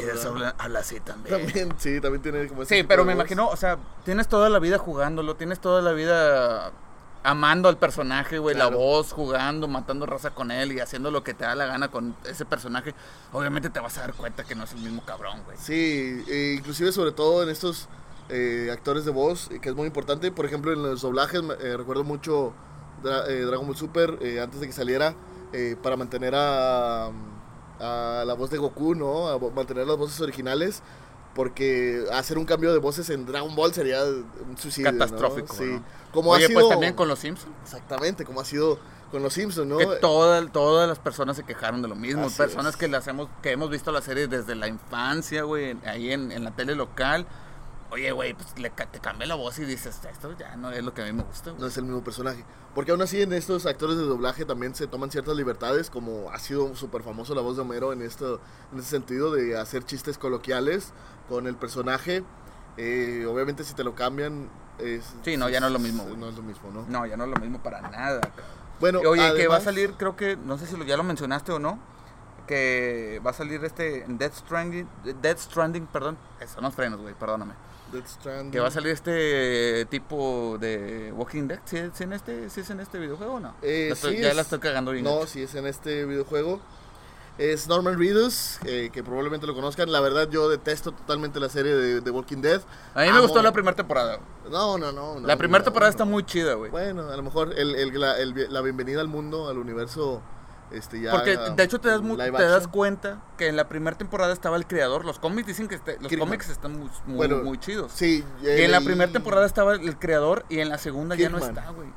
habla, así también. También, sí, también tiene como ese Sí, pero me voz. imagino, o sea, tienes toda la vida jugándolo, tienes toda la vida amando al personaje, güey, la voz, jugando, matando raza con él y haciendo lo que te da la gana con ese personaje. Obviamente te vas a dar cuenta que no es el mismo cabrón, güey. Sí, e inclusive sobre todo en estos eh, actores de voz, eh, que es muy importante. Por ejemplo, en los doblajes, eh, recuerdo mucho Dra- eh, Dragon Ball Super, antes de que saliera, eh, para mantener a, a la voz de Goku, ¿no? A mantener las voces originales. Porque hacer un cambio de voces en Dragon Ball sería un suicidio. ¿no? Catastrófico, Sí. ¿no? Como Oye, ha sido, pues también con los Simpsons. Exactamente, como ha sido con los Simpsons, ¿no? Que toda- todas las personas se quejaron de lo mismo. Así personas es. que las hemos, que hemos visto la serie desde la infancia, güey, ahí en, en la tele local. Oye, güey, pues le, te cambia la voz y dices, esto ya no es lo que a mí me gusta. güey". no es el mismo personaje. Porque aún así en estos actores de doblaje también se toman ciertas libertades, como ha sido súper famoso la voz de Homero en, esto, en ese sentido de hacer chistes coloquiales con el personaje. Eh, obviamente si te lo cambian... Es, Sí, no, ya no es lo mismo. No es lo mismo, ¿no? No, ya no es lo mismo para nada. Bueno, Oye, que va a salir, creo que, no sé si lo, ya lo mencionaste o no, que va a salir este Death Stranding, Death Stranding, perdón, eso no frenos, güey, perdóname. Stranding. Que va a salir este tipo de Walking Dead, ¿sí, es en este, sí es en este videojuego o no? Eh, La estoy- sí ya es- la estoy cagando bien. No, si es en este videojuego. Es Norman Reedus, eh, que probablemente lo conozcan. La verdad, yo detesto totalmente la serie de, de Walking Dead. A mí me Amo- gustó la primera temporada. No, no, no. no, la primera no, temporada no. está muy chida, güey. Bueno, a lo mejor el, el- la, el- la bienvenida al mundo, al universo, este ya. Porque de hecho te das, te das cuenta que en la primera temporada estaba el creador. Los cómics dicen que este- los Kirkman. cómics están muy, muy, Bueno, muy chidos. Sí, Y en la primera temporada estaba el creador y en la segunda ya no está, güey.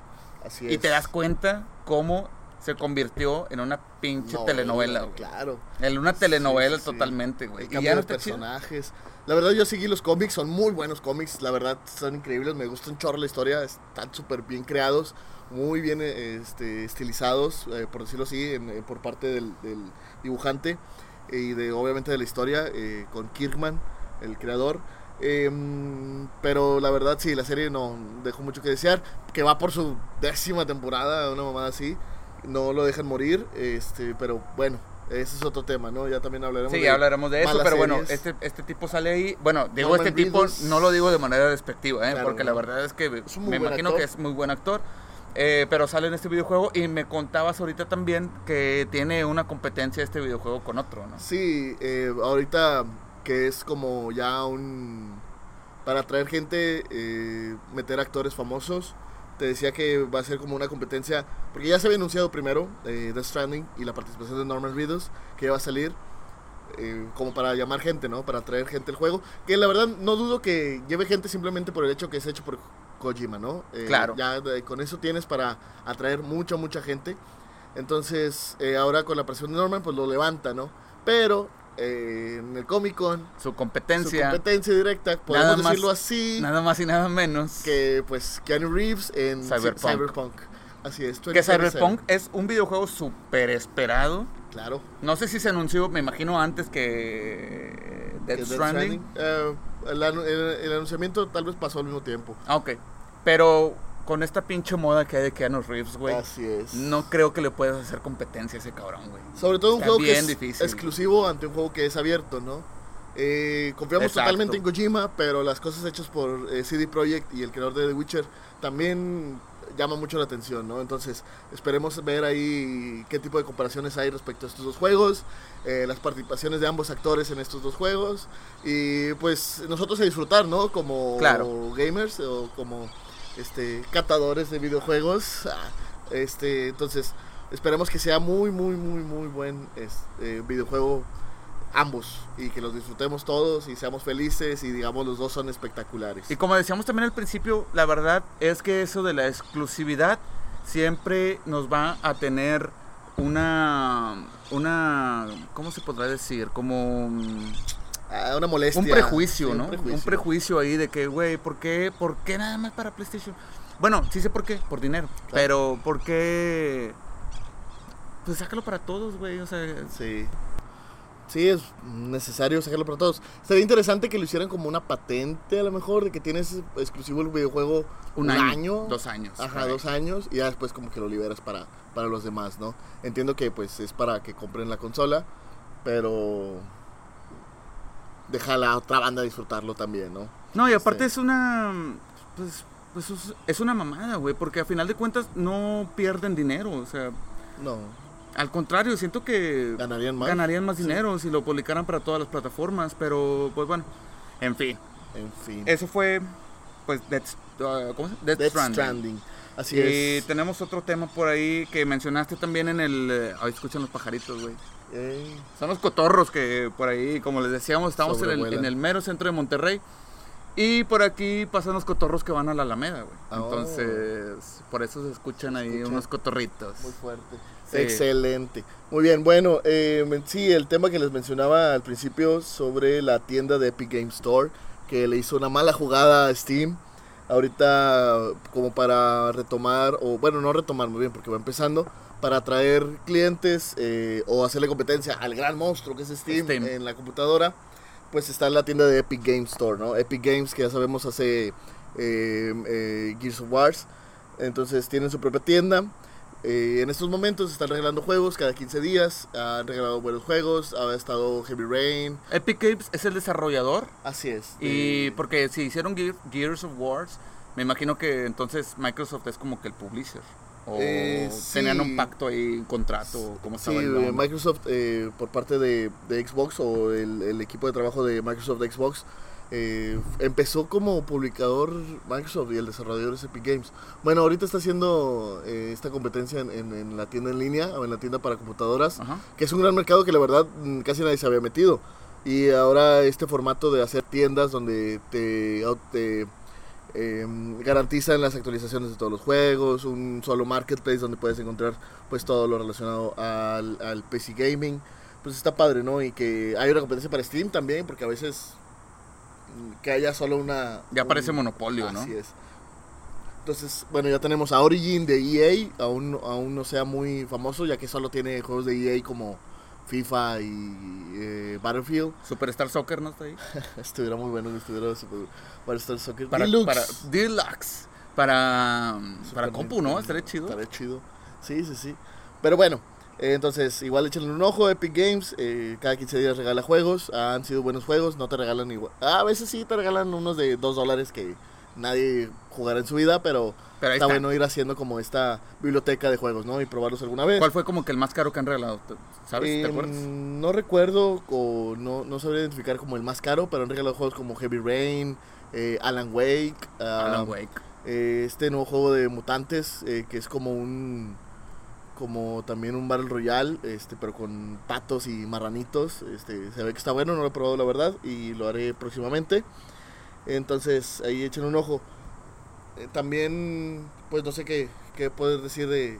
Así Y es. te das cuenta cómo se convirtió en una pinche No, telenovela, güey. Claro. En una telenovela Sí, sí, sí. totalmente, güey. Y ya no chido. personajes. La verdad, yo seguí los cómics, son muy buenos cómics. La verdad, son increíbles. Me gusta un chorro la historia. Están súper bien creados, muy bien eh, este, estilizados, eh, por decirlo así, en- eh, por parte del, del dibujante y de obviamente de la historia, eh, con Kirkman, el creador. Em, pero la verdad, sí, la serie no dejó mucho que desear. Que va por su décima temporada, una mamada así. No lo dejan morir, este, pero bueno, ese es otro tema, ¿no? Ya también hablaremos Sí, de hablaremos de eso, pero bueno, series. este, este tipo sale ahí. Bueno, digo Norman este tipo, Reedus. no lo digo de manera despectiva, ¿eh? Claro, porque la verdad es que Es me imagino actor. que es muy buen actor. Eh, pero sale en este videojuego y me contabas ahorita también que tiene una competencia este videojuego con otro, ¿no? Sí, eh, ahorita que es como ya un... Para atraer gente, eh, meter actores famosos. Te decía que va a ser como una competencia, porque ya se había anunciado primero eh, Death Stranding y la participación de Norman Reedus, que va a salir eh, como para llamar gente, ¿no? Para atraer gente al juego. Que la verdad no dudo que lleve gente simplemente por el hecho que es hecho por Kojima, ¿no? Eh, Claro. Ya eh, con eso tienes para atraer mucha, mucha gente. Entonces, eh, ahora con la aparición de Norman, pues lo levanta, ¿no? Pero eh, en el Comic Con, Su su competencia, competencia directa, podemos Nada más- decirlo así, nada más y nada menos. que pues Keanu Reeves en Cy- Cyberpunk. Cyberpunk. Así es. Que 2077. Cyberpunk es un videojuego súper esperado. Claro. No sé si se anunció, me imagino antes que Death que Death Stranding. Eh, el, el- el anunciamiento tal vez pasó al mismo tiempo. Ah, ok. Pero con esta pinche moda que hay de Keanu Reeves, güey, Así es. no creo que le puedas hacer competencia a ese cabrón, güey. Sobre todo un Está juego que es difícil. exclusivo ante un juego que es abierto, ¿no? Eh, confiamos Exacto. totalmente en Kojima, pero las cosas hechas por eh, CD Projekt y el creador de The Witcher también llama mucho la atención, ¿no? Entonces, esperemos ver ahí qué tipo de comparaciones hay respecto a estos dos juegos, eh, las participaciones de ambos actores en estos dos juegos y pues nosotros a disfrutar, ¿no? Como Claro. gamers o como este catadores de videojuegos. Ah, Este, entonces, esperemos que sea muy muy muy muy buen este, videojuego ambos y que los disfrutemos todos y seamos felices y digamos los dos son espectaculares. Y como decíamos también al principio, la verdad es que eso de la exclusividad siempre nos va a tener una una ¿cómo se podrá decir? Como mm, Ah, una molestia. un prejuicio, Sí, ¿no? Un prejuicio. ahí de que, güey, ¿por qué, ¿por qué nada más para PlayStation? Bueno, sí sé por qué, por dinero. Pero, ¿por qué? Pues sácalo para todos, güey. O sea, Sí. Sí, es necesario sacarlo para todos. Sería interesante que lo hicieran como una patente, a lo mejor, de que tienes exclusivo el videojuego un, año, dos años. Ajá, dos años y ya después como que lo liberas para, para los demás, ¿no? Entiendo que pues es para que compren la consola, pero deja a la otra banda disfrutarlo también, ¿no? No, y aparte es una. Pues, pues es- una mamada, güey. Porque a final de cuentas no pierden dinero. O sea, No, al contrario, siento que ganarían más. ganarían más dinero si lo publicaran para todas las plataformas. Pero, pues bueno, en fin. En fin. Eso fue, pues, Death, uh, ¿cómo se? Death Death Stranding. Stranding. Así Y es. tenemos otro tema por ahí que mencionaste también en el... eh, Ay, escuchan los pajaritos, güey. Ey, Son los cotorros que por ahí, como les decíamos, estamos en el, Sobrevuelan. en el mero centro de Monterrey. Y por aquí pasan los cotorros que van a la Alameda, güey. Oh. Entonces, por eso se escuchan ahí escuchan. unos cotorritos. Muy fuerte. Sí. Excelente. Muy bien, bueno, eh, sí, el tema que les mencionaba al principio sobre la tienda de Epic Game Store, que le hizo una mala jugada a Steam. Ahorita, como para retomar, o bueno, no retomar muy bien porque va empezando, para atraer clientes eh, o hacerle competencia al gran monstruo que es Steam, Steam. en la computadora, pues está la tienda de Epic Game Store, ¿no? Epic Games, que ya sabemos hace eh, eh, Gears of Wars. Entonces tienen su propia tienda. Eh, en estos momentos están regalando juegos cada 15 días. Han regalado buenos juegos. Ha estado Heavy Rain. Epic Games es el desarrollador. Así es. Y porque si hicieron Gear- Gears of Wars, me imagino que entonces Microsoft es como que el publisher. O Eh, tenían sí. un pacto ahí, un contrato, como Sí, eh? Microsoft eh, por parte de, de Xbox o el, el equipo de trabajo de Microsoft de Xbox eh, empezó como publicador Microsoft y el desarrollador es Epic Games. Bueno, ahorita está haciendo eh, esta competencia en, en- en la tienda en línea o en la tienda para computadoras. Ajá. que es un gran mercado que la verdad mm, casi nadie se había metido. Y ahora este formato de hacer tiendas donde te Eh, garantizan las actualizaciones de todos los juegos, un solo marketplace donde puedes encontrar pues todo lo relacionado al, al PC gaming. Pues está padre, ¿no? Y que hay una competencia para Steam también, porque a veces mm, que haya solo una... Ya un- parece monopolio, ¿no? Así es. Entonces, bueno, ya tenemos a Origin de EA, aún, aún no sea muy famoso, ya que solo tiene juegos de EA como FIFA y eh, Battlefield. <laughs> Superstar Soccer no está ahí. <laughs> Estuviera muy bueno que estuviera Super Battlestar Soccer Para, Deluxe. para Deluxe. Para, para Super compu, ¿no? Estaría chido. Estaría chido. Sí, sí, sí. Pero bueno, eh, entonces igual échenle un ojo. Epic Games, eh, cada 15 días regala juegos. Han sido buenos juegos, no te regalan igual. A veces sí te regalan unos de 2 dólares que nadie jugará en su vida, pero, Pero está, está. bueno ir haciendo como esta biblioteca de juegos, ¿no? Y probarlos alguna vez. ¿Cuál fue como que el más caro que han regalado? ¿Sabes? ¿Te Eh, acuerdas? No recuerdo o no, no sabría identificar como el más caro, pero han regalado juegos como Heavy Rain, eh, Alan Wake, ah, Alan Wake. eh, este nuevo juego de mutantes eh, que es como un como también un Battle Royale, este, pero con patos y marranitos. Este, se ve que está bueno, no lo he probado la verdad y lo haré próximamente. Entonces ahí echen un ojo. Eh, también, pues no sé qué, qué puedes decir de,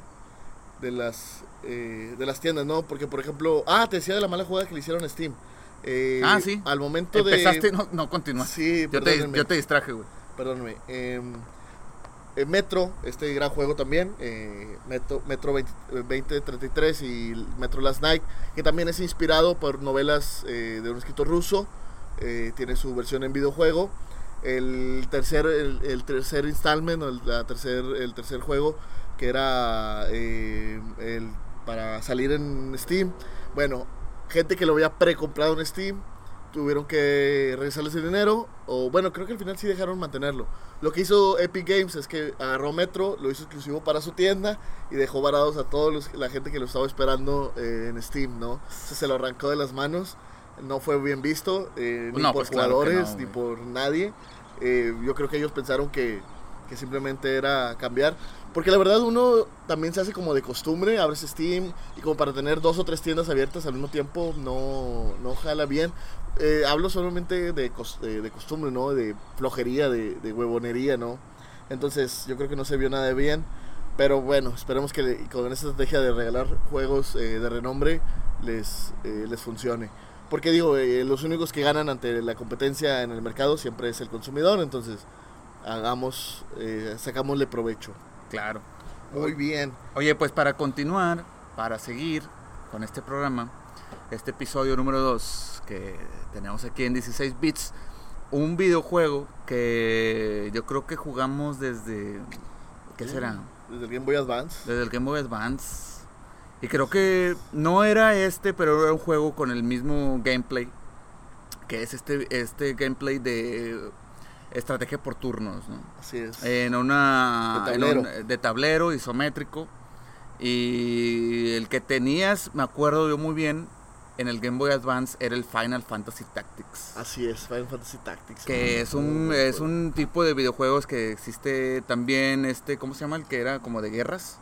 de las eh, de las tiendas, ¿no? Porque por ejemplo, ah, te decía de la mala jugada que le hicieron a Steam. Eh, Ah, sí. Al momento Empezaste de no, no. Sí, yo, te, yo te distraje, güey. Perdóname. eh, Metro, este gran juego también, eh, Metro, Metro 20, eh, 2033 y Metro Last Night, que también es inspirado por novelas eh, de un escritor ruso, eh, tiene su versión en videojuego. El tercer, el, el tercer installment, el, tercer, el tercer juego, que era eh, el, para salir en Steam. Bueno, gente que lo había precomprado en Steam, tuvieron que regresarles el dinero, o bueno, creo que al final sí dejaron mantenerlo. Lo que hizo Epic Games es que agarró Metro, lo hizo exclusivo para su tienda y dejó varados a toda la gente que lo estaba esperando eh, en Steam, ¿no? O sea, se lo arrancó de las manos, no fue bien visto, eh, ni No, por pues claro jugadores, no, ni por nadie. Eh, yo creo que ellos pensaron que, que simplemente era cambiar. Porque la verdad uno también se hace como de costumbre, abres Steam y como para tener dos o tres tiendas abiertas al mismo tiempo no, no jala bien. Eh, hablo solamente de, de, de costumbre, ¿no? De flojería, de, de huevonería, ¿no? Entonces yo creo que no se vio nada de bien. Pero bueno, esperemos que le- con esta estrategia de regalar juegos de renombre les, les funcione. Porque digo, eh, los únicos que ganan ante la competencia en el mercado siempre es el consumidor. Entonces hagamos, eh, sacámosle provecho. Claro. Muy bien. Oye, pues para continuar, para seguir con este programa, este episodio número 2 que tenemos aquí en 16 bits, un videojuego que yo creo que jugamos desde, ¿qué será? Desde el Game Boy Advance. Desde el Game Boy Advance. Y creo que no era este, pero era un juego con el mismo gameplay, que es este, este gameplay de estrategia por turnos, ¿no? Así es. en una De en tablero. un- de tablero isométrico y el que tenías me acuerdo yo muy bien en el Game Boy Advance era el Final Fantasy Tactics Así es, Final Fantasy Tactics. que es un es un tipo de videojuegos que existe también este cómo se llama el que era como de guerras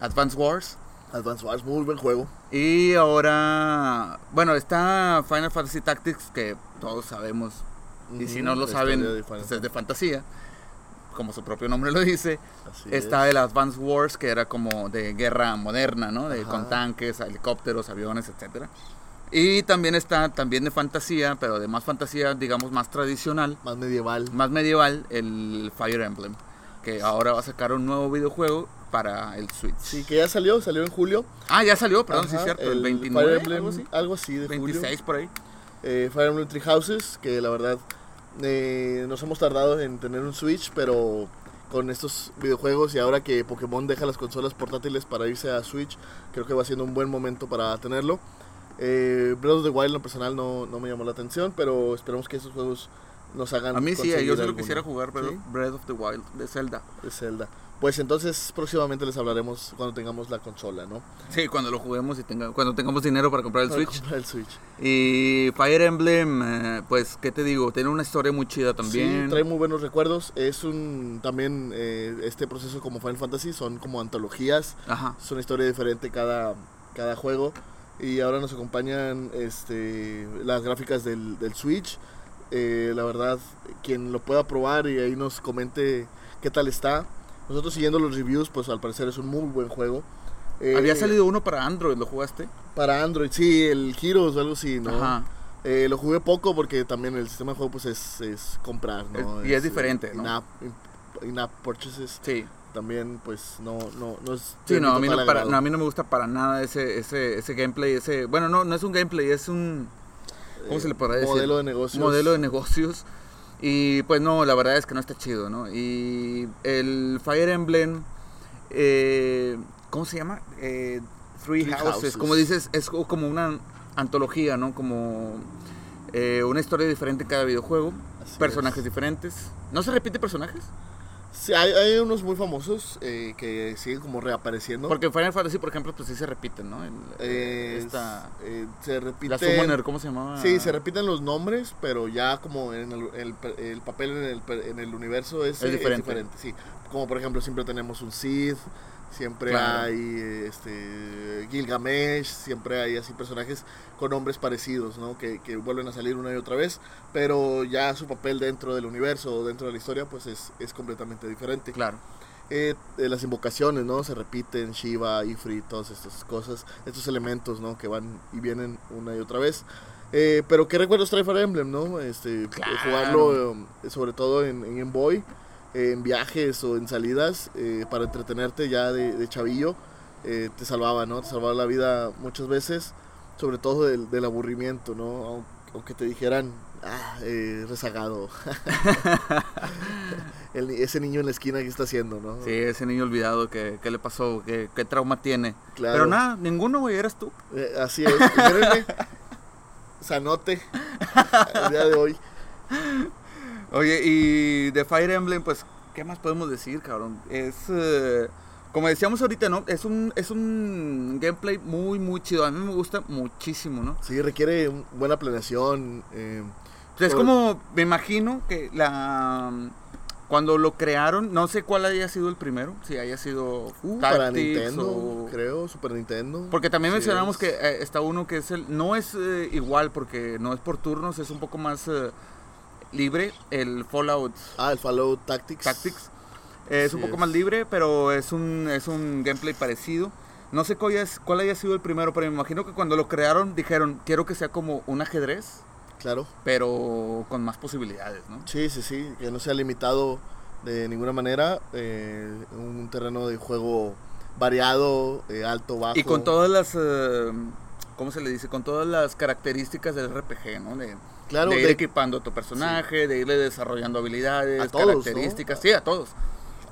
Advance Wars Advance Wars, muy buen juego. y ahora bueno está Final Fantasy Tactics que todos sabemos y si no lo saben pues es de fantasía como su propio nombre lo dice Así Está es. el Advance Wars, que era como de guerra moderna, ¿no? De, Ajá. con tanques, helicópteros, aviones, etcétera. Y también está, también de fantasía, pero de más fantasía, digamos, más tradicional, Más medieval. más medieval, el Fire Emblem. Que ahora va a sacar un nuevo videojuego para el Switch. Sí, que ya salió, salió en julio. Ah, ya salió, perdón, sí Ajá, es cierto. El, Fire 29, Emblem, algo así. algo así de 26 julio. por ahí. Eh, Fire Emblem Three Houses, que la verdad eh, nos hemos tardado en tener un Switch, pero con estos videojuegos y ahora que Pokémon deja las consolas portátiles para irse a Switch, creo que va siendo un buen momento para tenerlo. Eh, Breath of the Wild en lo personal no, no me llamó la atención, pero esperemos que esos juegos nos hagan A mí sí, conseguir yo sí lo quisiera jugar, pero ¿Sí? Breath of the Wild de Zelda. de Zelda. Pues entonces próximamente les hablaremos cuando tengamos la consola, ¿no? Sí, cuando lo juguemos y tenga, cuando tengamos dinero para comprar el Para Switch. comprar el Switch. Y Fire Emblem, eh, pues, ¿qué te digo? Tiene una historia muy chida también. Sí, trae muy buenos recuerdos. Es un también eh, este proceso como Final Fantasy son como antologías. Ajá. Es una historia diferente cada, cada juego. Y ahora nos acompañan este, las gráficas del, del Switch. eh, la verdad, quien lo pueda probar y ahí nos comente qué tal está. Nosotros siguiendo los reviews, pues al parecer es un muy buen juego. Eh, Había salido uno para Android, ¿lo jugaste? Para Android, sí, el Heroes o algo así, ¿no? Ajá. Eh, lo jugué poco porque también el sistema de juego pues es, es comprar, ¿no? y es, diferente, ¿no? In-app purchases. Sí. También pues no, no, no es... Sí, no a, mí no, para, no, a mí no me gusta para nada ese, ese, ese gameplay, ese... Bueno, no, no es un gameplay, es un... ¿Cómo se le podrá decir? Modelo de negocios. Modelo de negocios. Y pues no, la verdad es que no está chido, ¿no? Y el Fire Emblem, eh, ¿cómo se llama? Eh, Three, Houses. Como dices, es como una antología, ¿no? Como eh, una historia diferente en cada videojuego, personajes diferentes. ¿No se repite personajes? Sí, hay, unos muy famosos eh, que siguen como reapareciendo. Porque en Final Fantasy, por ejemplo, pues sí se repiten, ¿no? Eh, se repite, La Summoner, ¿cómo se llamaba? Sí, se repiten los nombres, pero ya como en el, el, papel en el, en el universo es, es, diferente. es, diferente. Sí, como por ejemplo siempre tenemos un Sith, Siempre hay este, Gilgamesh, siempre hay así personajes con nombres parecidos, ¿no? Que, que, vuelven a salir una y otra vez, pero ya su papel dentro del universo o dentro de la historia pues es, es completamente diferente. Claro. Eh, las invocaciones, ¿no? Se repiten, Shiva, Ifrit, todas estas cosas, estos elementos, ¿no? Que van y vienen una y otra vez. Eh, pero qué recuerdos trae Fire Emblem, ¿no? Este, Jugarlo eh, sobre todo en, en Game Boy en viajes o en salidas eh, para entretenerte ya de, chavillo, eh, te salvaba, ¿no? Te salvaba la vida muchas veces, sobre todo del, aburrimiento, ¿no? Aunque te dijeran, ah, eh, rezagado. <laughs> ese niño en la esquina que está haciendo, ¿no? Sí, ese niño olvidado, ¿qué, qué le pasó? ¿Qué, ¿Qué, trauma tiene? Pero nada, ninguno, güey, eras tú. así es. <laughs> sanote, el día de hoy. Oye, y de Fire Emblem, pues, ¿qué más podemos decir, cabrón? Es, eh, como decíamos ahorita, ¿no? Es un, es un gameplay muy, muy chido. A mí me gusta muchísimo, ¿no? Sí, requiere buena planeación. Eh, es como, me imagino que la... Cuando lo crearon, no sé cuál haya sido el primero, si haya sido uh, para Nintendo, creo, Super Nintendo. Porque también mencionamos que eh, está uno que es el, no es eh, igual porque no es por turnos, es un poco más libre, el Fallout. Ah, el Fallout Tactics. Tactics. es un poco más libre, pero es un, es un gameplay parecido. No sé cuál, cuál haya sido el primero, pero me imagino que cuando lo crearon dijeron, quiero que sea como un ajedrez. Claro. Pero con más posibilidades, ¿no? Sí, sí, sí. Que no sea limitado de ninguna manera. Eh, un terreno de juego variado, eh, alto, bajo. Y con todas las... Eh, ¿Cómo se le dice? Con todas las características del RPG, ¿no? De, de ir equipando a tu personaje, de irle desarrollando habilidades, características, sí, a todos.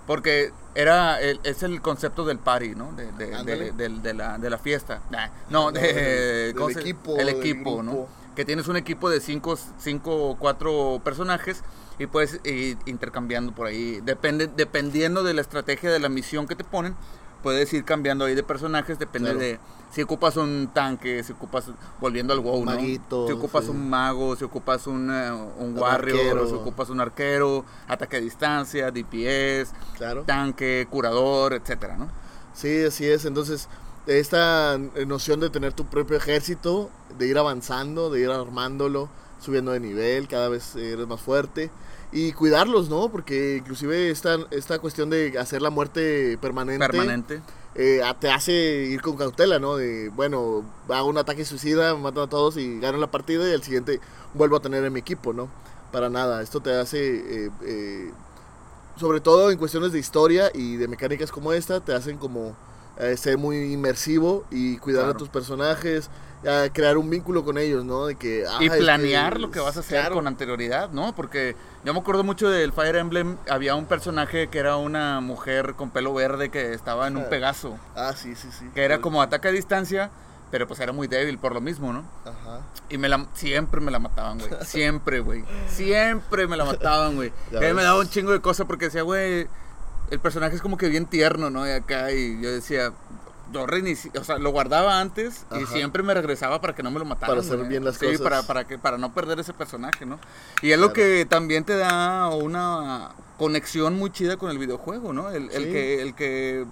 Porque era es el concepto del party, ¿no? De, de, la, de la fiesta. no, de, el equipo. El equipo, ¿no? Que tienes un equipo de cinco, cinco o cuatro personajes y puedes ir intercambiando por ahí. Depende, dependiendo de la estrategia de la misión que te ponen, puedes ir cambiando ahí de personajes, depende de si ocupas un tanque, si ocupas, volviendo al WoW, ¿no? Si ocupas un mago, si ocupas un, uh, un warrior, si ocupas un arquero, ataque a distancia, DPS, tanque, curador, etcétera, ¿no? Sí, así es. Entonces, esta noción de tener tu propio ejército, de ir avanzando, de ir armándolo, subiendo de nivel, cada vez eres más fuerte y cuidarlos, ¿no? Porque inclusive esta, esta cuestión de hacer la muerte permanente, permanente. Eh, te hace ir con cautela, ¿no? De, bueno, hago un ataque suicida, mato a todos y gano la partida y el siguiente vuelvo a tener en mi equipo, ¿no? Para nada, esto te hace, eh, eh, sobre todo en cuestiones de historia y de mecánicas como esta, te hacen como ser muy inmersivo y cuidar a tus personajes a crear un vínculo con ellos, ¿no? De que, y ah, planear lo que vas a hacer con anterioridad, ¿no? Porque yo me acuerdo mucho del Fire Emblem, había un personaje que era una mujer con pelo verde que estaba en un Pegaso. Ah, sí, sí, sí. Que era como ataque a distancia, pero pues era muy débil por lo mismo, ¿no? Ajá. Y me la, siempre me la mataban, güey. <laughs> Siempre, güey. Siempre me la mataban, güey. Y a mí me daba un chingo de cosas porque decía, güey, el personaje es como que bien tierno, ¿no? Y acá, y yo decía, yo reinicié, o sea, lo guardaba antes y siempre me regresaba para que no me lo mataran. Para hacer bien las cosas. Sí, para, para, que, para no perder ese personaje, ¿no? Y es lo que también te da una conexión muy chida con el videojuego, ¿no? El, el que, el que,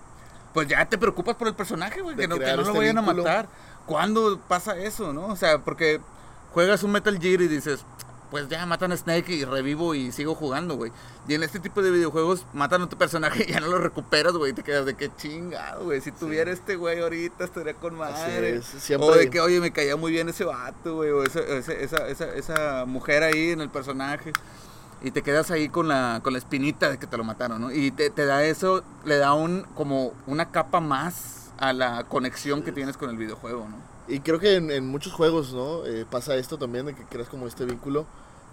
pues ya te preocupas por el personaje, güey, que no, que no lo este vayan a matar. ¿Cuándo pasa eso, no? O sea, porque juegas un Metal Gear y dices, pues ya matan a Snake y revivo y sigo jugando, güey. Y en este tipo de videojuegos matan a tu personaje <laughs> y ya no lo recuperas, güey. Te quedas de que chingado, güey. Si tuviera este güey ahorita estaría con madre. siempre- O de que, oye, me caía muy bien ese vato, güey. O esa, esa, esa, esa, esa mujer ahí en el personaje. Y te quedas ahí con la, con la espinita de que te lo mataron, ¿no? Y te, te da eso, le da un como una capa más a la conexión que tienes con el videojuego, ¿no? Y creo que en, en muchos juegos, ¿no? Eh, pasa esto también, de que creas como este vínculo,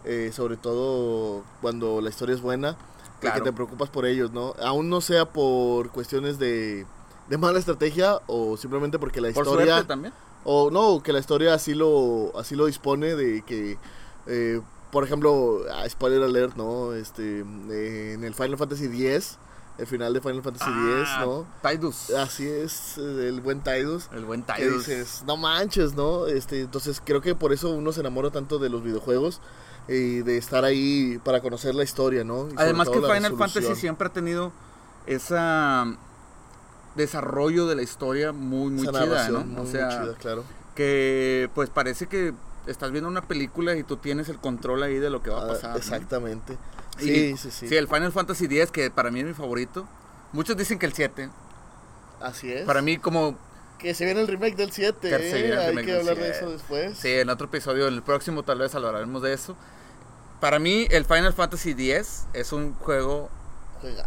eh, sobre todo cuando la historia es buena, Claro. que te preocupas por ellos, ¿no? Aún no sea por cuestiones de, de mala estrategia o simplemente porque la Por historia... suerte también. O no, que la historia así lo, así lo dispone de que, eh, por ejemplo, ah, spoiler alert, ¿no? Este, eh, en el Final Fantasy X, el final de Final Fantasy X, Ah, ¿no? Tidus. Así es, el buen Tidus. El buen Que Tidus. dices, no manches, ¿no? Este, entonces creo que por eso uno se enamora tanto de los videojuegos y de estar ahí para conocer la historia, ¿no? Y Además que Final Fantasy siempre ha tenido esa desarrollo de la historia muy muy Esa chida, ¿no? muy, o muy sea, chida, claro. que pues parece que estás viendo una película y tú tienes el control ahí de lo que va a Ah, pasar. ¿no? Y- Sí, sí, sí. Sí, el Final Fantasy X que para mí es mi favorito. Muchos dicen que el 7. Así es. Para mí como Que se viene el remake del 7, Que se viene el ¿eh? Hay que hablar de 7. eso después. Sí, en otro episodio, en el próximo tal vez hablaremos de eso. Para mí, el Final Fantasy X es un juego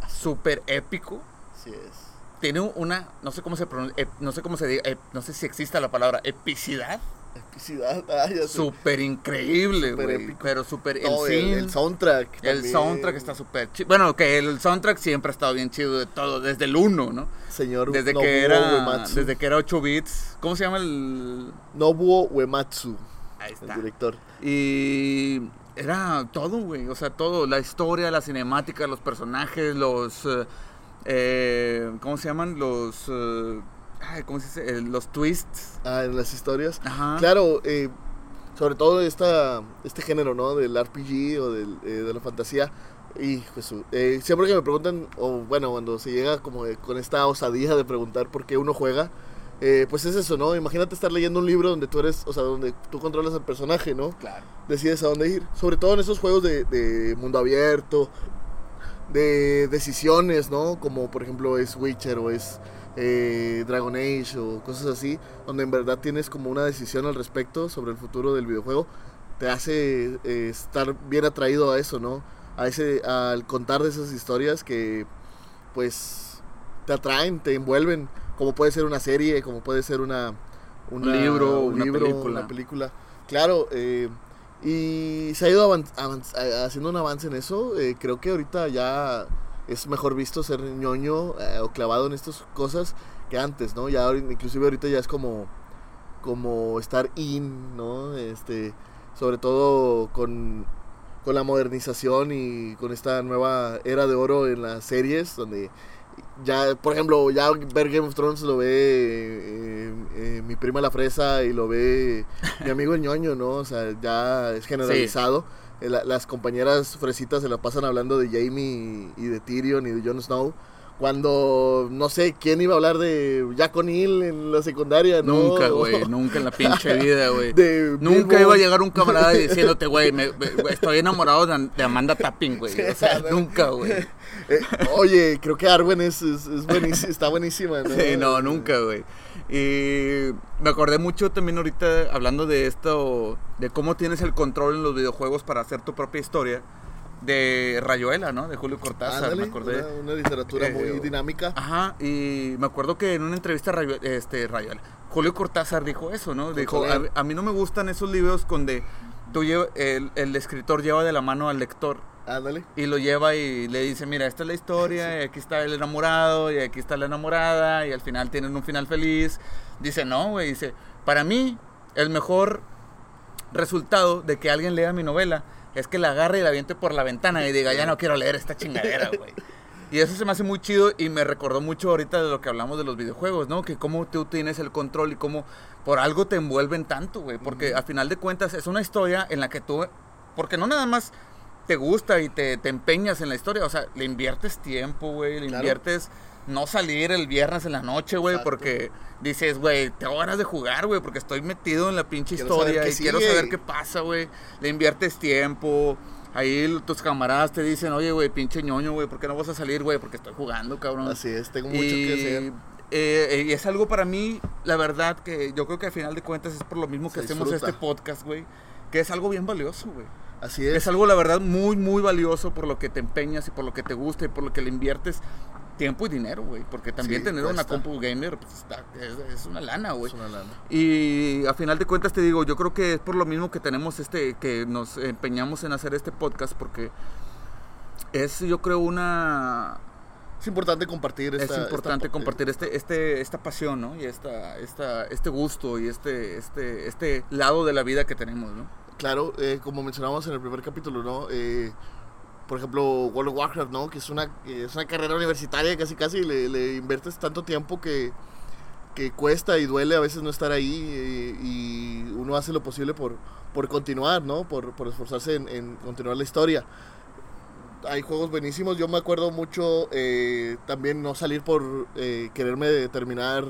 súper épico. así es. Tiene una, no sé cómo se pronuncia, no sé cómo se diga, no sé si exista la palabra epicidad. Epicidad. <laughs> Súper increíble, güey. Pero súper, el, No, el, el soundtrack. el soundtrack está súper chido. Bueno, que el soundtrack siempre ha estado bien chido de todo, desde el 1, ¿no? Señor Desde Nobuo que era, Uematsu. desde que era 8 bits. ¿Cómo se llama el...? Nobuo Uematsu, Ahí el está. director. Y era todo, güey. O sea, todo. La historia, la cinemática, los personajes, los. eh, eh, ¿Cómo se llaman? Los. eh, ay, ¿Cómo se dice? Eh, los twists. Ah, en las historias. Ajá. Claro, eh, sobre todo esta, este género, ¿no? Del RPG o del, eh, de la fantasía. Y Jesús, eh, siempre que me preguntan, o bueno, cuando se llega como con esta osadía de preguntar por qué uno juega, eh, pues es eso, ¿no? Imagínate estar leyendo un libro donde tú eres, o sea, donde tú controlas al personaje, ¿no? Claro. decides a dónde ir. Sobre todo en esos juegos de, de mundo abierto, de decisiones, ¿no? Como por ejemplo es Witcher o es eh, Dragon Age o cosas así, donde en verdad tienes como una decisión al respecto sobre el futuro del videojuego, te hace eh, estar bien atraído a eso, ¿no? A ese, al contar de esas historias que pues te atraen, te envuelven, como puede ser una serie, como puede ser una, una- libro, un una libro, película. una película. Claro, eh, y se ha ido haciendo un avance en eso. eh, creo que ahorita ya es mejor visto ser ñoño eh, o clavado en estas cosas que antes, ¿no? Ya inclusive ahorita ya es como como estar in, ¿no? Este, sobre todo con con la modernización y con esta nueva era de oro en las series donde ya, por ejemplo, ya ver Game of Thrones lo ve eh, eh, mi prima la fresa y lo ve mi amigo el ñoño, ¿no? O sea, ya es generalizado. La- las compañeras fresitas se la pasan hablando de Jamie y de Tyrion y de Jon Snow. Cuando, no sé, ¿quién iba a hablar de Jack O'Neill en la secundaria? ¿no? Nunca, güey. Nunca en la pinche <laughs> vida, güey. Nunca Bilbo. iba a llegar un camarada diciéndote, güey, estoy enamorado de, de Amanda Tapping, güey. O sea, nunca, güey. Eh, oye, creo que Arwen es, es, es buenísima, está buenísima, ¿no? Sí, no, nunca, güey. Y me acordé mucho también ahorita hablando de esto, de cómo tienes el control en los videojuegos para hacer tu propia historia, de Rayuela, ¿no? De Julio Cortázar, Ándale, me acordé. Una, una literatura Eh, muy dinámica. Ajá, y me acuerdo que en una entrevista este, Rayuela, Julio Cortázar dijo eso, ¿no? Dijo, a, a mí no me gustan esos libros donde tú el, el escritor lleva de la mano al lector Ándale. y lo lleva y le dice, mira, esta es la historia, y aquí está el enamorado, y aquí está la enamorada, y al final tienen un final feliz. Dice, no, güey, dice, para mí el mejor resultado de que alguien lea mi novela es que la agarre y la aviente por la ventana y diga, ya no quiero leer esta chingadera, <laughs> güey. Y eso se me hace muy chido y me recordó mucho ahorita de lo que hablamos de los videojuegos, ¿no? Que cómo tú tienes el control y cómo por algo te envuelven tanto, güey. Porque al final de cuentas es una historia en la que tú, porque no nada más te gusta y te, te empeñas en la historia, o sea, le inviertes tiempo, güey, le Claro. inviertes no salir el viernes en la noche, güey, porque dices, güey, tengo ganas de jugar, güey, porque estoy metido en la pinche Quiero historia y quiero saber qué pasa, güey. Le inviertes tiempo. Ahí tus camaradas te dicen, oye, güey, pinche ñoño, güey, ¿por qué no vas a salir, güey? Porque estoy jugando, cabrón. Así es, tengo mucho y, que hacer. eh, eh, y es algo para mí, la verdad, que yo creo que al final de cuentas es por lo mismo que Se hacemos disfruta. este podcast, güey. Que es algo bien valioso, güey. Así Es. es. algo, la verdad, muy, muy valioso por lo que te empeñas y por lo que te gusta y por lo que le inviertes tiempo y dinero, güey. Porque también Sí, tener una compu gamer pues, está- es, es una lana, güey. Es una lana. Y a final de cuentas te digo, yo creo que es por lo mismo que tenemos este, que nos empeñamos en hacer este podcast, porque es, yo creo, una, Es importante compartir esta, es importante esta- compartir este, este, esta pasión, ¿no? Y esta, esta, este gusto y este, este, este lado de la vida que tenemos, ¿no? Claro, eh, como mencionamos en el primer capítulo, ¿no? Eh, por ejemplo, World of Warcraft, ¿no? Que es una, es una carrera universitaria, casi casi le, le inviertes tanto tiempo que, que cuesta y duele a veces no estar ahí eh, y uno hace lo posible por, por continuar, ¿no? Por, por esforzarse en, en continuar la historia. Hay juegos buenísimos, yo me acuerdo mucho también no salir por quererme terminar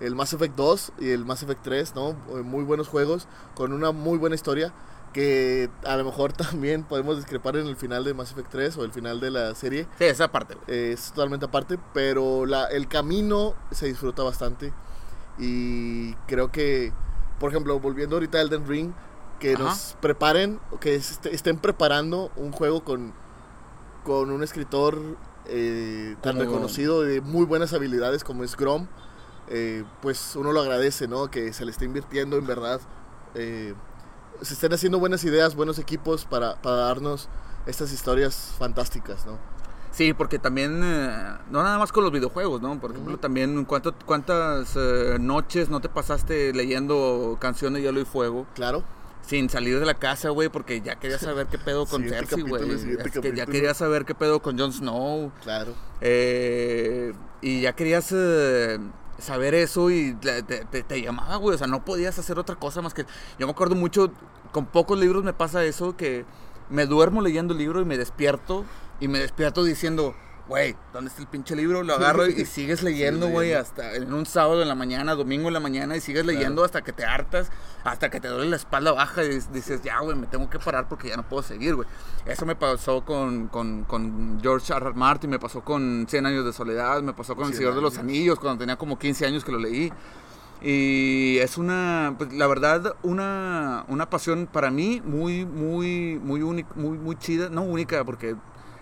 el Mass Effect 2 y el Mass Effect 3, ¿no? Eh, Muy buenos juegos con una muy buena historia que a lo mejor <laughs> también podemos discrepar en el final de Mass Effect 3 o el final de la serie. Sí, esa parte, güey. Eh, es totalmente aparte, pero la, el camino se disfruta bastante y creo que, por ejemplo, volviendo ahorita a Elden Ring, que Ajá. nos preparen, que est- estén preparando un juego con, con un escritor eh, tan reconocido de muy buenas habilidades como es Grom, eh, pues uno lo agradece, ¿no? Que se le esté invirtiendo en verdad. eh, se estén haciendo buenas ideas, buenos equipos para, para darnos estas historias fantásticas, ¿no? Sí, porque también, eh, no nada más con los videojuegos, ¿no? Por ejemplo, también ¿cuánto, cuántas eh, noches no te pasaste leyendo canciones de hielo y fuego Claro. sin salir de la casa, güey, porque ya querías saber qué pedo con Cersei, güey. Es que ya querías saber qué pedo con Jon Snow. Claro. eh, y ya querías saber eso y te, llamaba, güey. O sea, no podías hacer otra cosa más que... Yo me acuerdo mucho, con pocos libros me pasa eso, que me duermo leyendo el libro y me despierto. Y me despierto diciendo, güey, ¿dónde está el pinche libro? Lo agarro y, <laughs> y sigues leyendo, güey, hasta en un sábado en la mañana, domingo en la mañana, y sigues leyendo hasta que te hartas, hasta que te duele la espalda baja y dices, ya, güey, me tengo que parar porque ya no puedo seguir, güey. Eso me pasó con, con, con George R. R. Martin, me pasó con Cien años de soledad, me pasó con El 100 Señor de los. Anillos, cuando tenía como 15 años que lo leí. Y es una, pues, la verdad, una, una pasión para mí muy, muy, muy única, muy, muy chida, no única, porque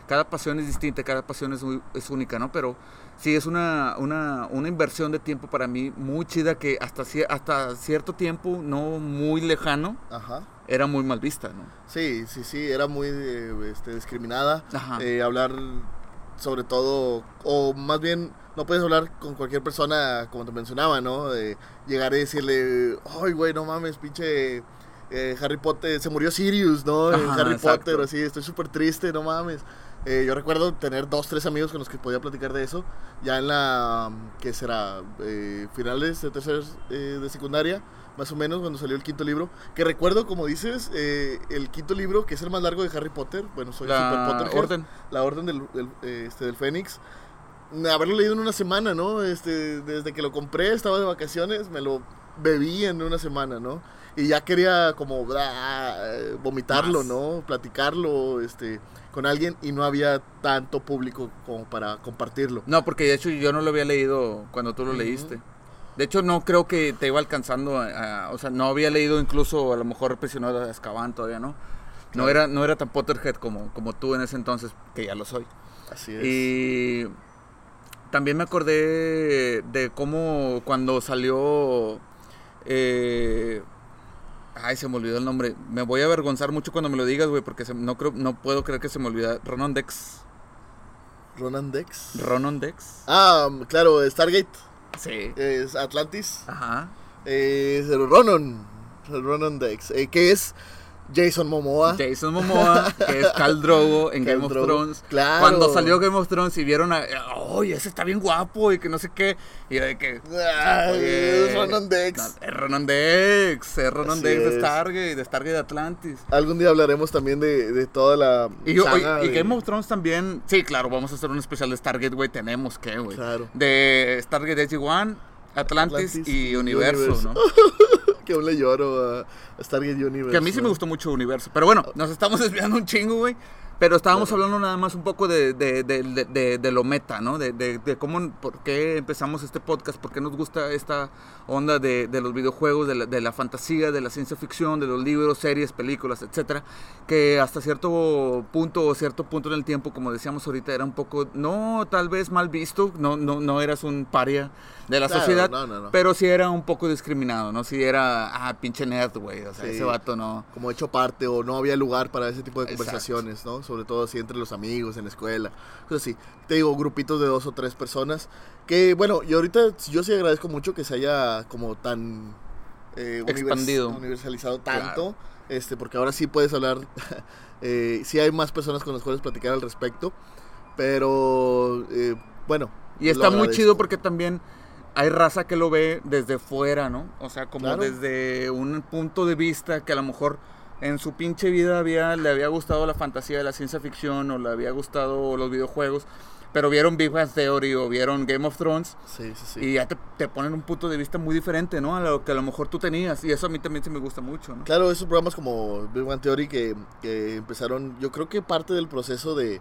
cada pasión es distinta, cada pasión es, muy- es única, ¿no? Pero sí es una, una, una inversión de tiempo para mí muy chida que hasta, hasta cierto tiempo, no muy lejano, Ajá. era muy mal vista, ¿no? Sí, sí, sí, era muy eh, este, discriminada. Ajá. Eh, hablar sobre todo, o más bien, no puedes hablar con cualquier persona, como te mencionaba, ¿no? De llegar y decirle, ay, güey, no mames, pinche eh, Harry Potter, se murió Sirius, ¿no? Ajá, Harry exacto. Potter, así, estoy súper triste, no mames. Eh, yo recuerdo tener dos, tres amigos con los que podía platicar de eso, ya en la, ¿qué será? Eh, finales de tercer eh, de secundaria, más o menos, cuando salió el quinto libro. Que recuerdo, como dices, eh, el quinto libro, que es el más largo de Harry Potter. Bueno, soy super La Potterhead. orden. La Orden del, del, eh, este, del Fénix. Haberlo leído en una semana, ¿no? Este, desde que lo compré, estaba de vacaciones, me lo bebí en una semana, ¿no? Y ya quería como vomitarlo, Más. ¿no? Platicarlo este, con alguien y no había tanto público como para compartirlo. No, porque de hecho yo no lo había leído cuando tú lo Ujú. leíste. De hecho, no creo que te iba alcanzando, a- a- o sea, no había leído incluso a lo mejor Prisionero de Azkaban todavía, ¿no? No Claro. era, no era tan Potterhead como, como tú en ese entonces, que ya lo soy. Así es. Y también me acordé de cómo cuando salió... eh, ay, se me olvidó el nombre. Me voy a avergonzar mucho cuando me lo digas, güey, porque se- no, creo, no puedo creer que se me olvida. Ronan Dex. Ronan Dex. Ronan Dex. Ah, claro, Stargate. Sí. Es Atlantis. Ajá. Es el Ronan. El Ronan Dex. eh, que es Jason Momoa. Jason Momoa, que es Khal Drogo en <laughs> Khal Game of Drogo, Thrones. claro. Cuando salió Game of Thrones y vieron a, oye, ese está bien guapo y que no sé qué. Y de que, Ay, es Ronan Dex. no, es Ronan Dex, es Ronan Dex de. Stargate, de Stargate Atlantis. Algún día hablaremos también de, de toda la Y, yo- saga y de- Game of Thrones también, sí, claro, vamos a hacer un especial de Stargate, güey, tenemos que, güey. Claro. De Stargate SG-1, Atlantis, Atlantis y y Universo, Universo. ¿no? <laughs> que aún le lloro a, Stargate Universe. Que a mí sí me ¿no? gustó mucho Universo. Pero bueno, nos estamos <laughs> desviando un chingo, güey. Pero estábamos Claro. hablando nada más un poco de, de, de, de- lo meta, ¿no? De, cómo, por qué empezamos este podcast, por qué nos gusta esta onda de, de los videojuegos, de la, de la fantasía, de la ciencia ficción, de los libros, series, películas, etcétera. Que hasta cierto punto o cierto punto en el tiempo, como decíamos ahorita, era un poco, no tal vez mal visto, no, no, no eras un paria de la Claro, sociedad, no, no, no. pero sí era un poco discriminado, ¿no? Sí era, ah, pinche nerd, güey, o sea, Sí. ese vato no... Como hecho parte o no había lugar para ese tipo de Exacto. conversaciones, ¿no? Sobre todo así entre los amigos, en la escuela. Cosas así. Te digo, grupitos de dos o tres personas. Que bueno, y ahorita yo sí agradezco mucho que se haya como tan eh, Expandido. universalizado tanto. Claro. Este, porque ahora sí puedes hablar. <laughs> eh, sí hay más personas con las cuales platicar al respecto. Pero eh, bueno. Y está muy chido porque también hay raza que lo ve desde fuera, ¿no? O sea, como Claro. desde un punto de vista que a lo mejor en su pinche vida había, le había gustado la fantasía de la ciencia ficción o le había gustado los videojuegos, pero vieron Big Bang Theory o vieron Game of Thrones Sí, sí, sí. y ya te, te ponen un punto de vista muy diferente, ¿no? A lo que a lo mejor tú tenías y eso a mí también se me gusta mucho, ¿no? Claro, esos programas como Big Bang Theory que, que empezaron, yo creo que parte del proceso de,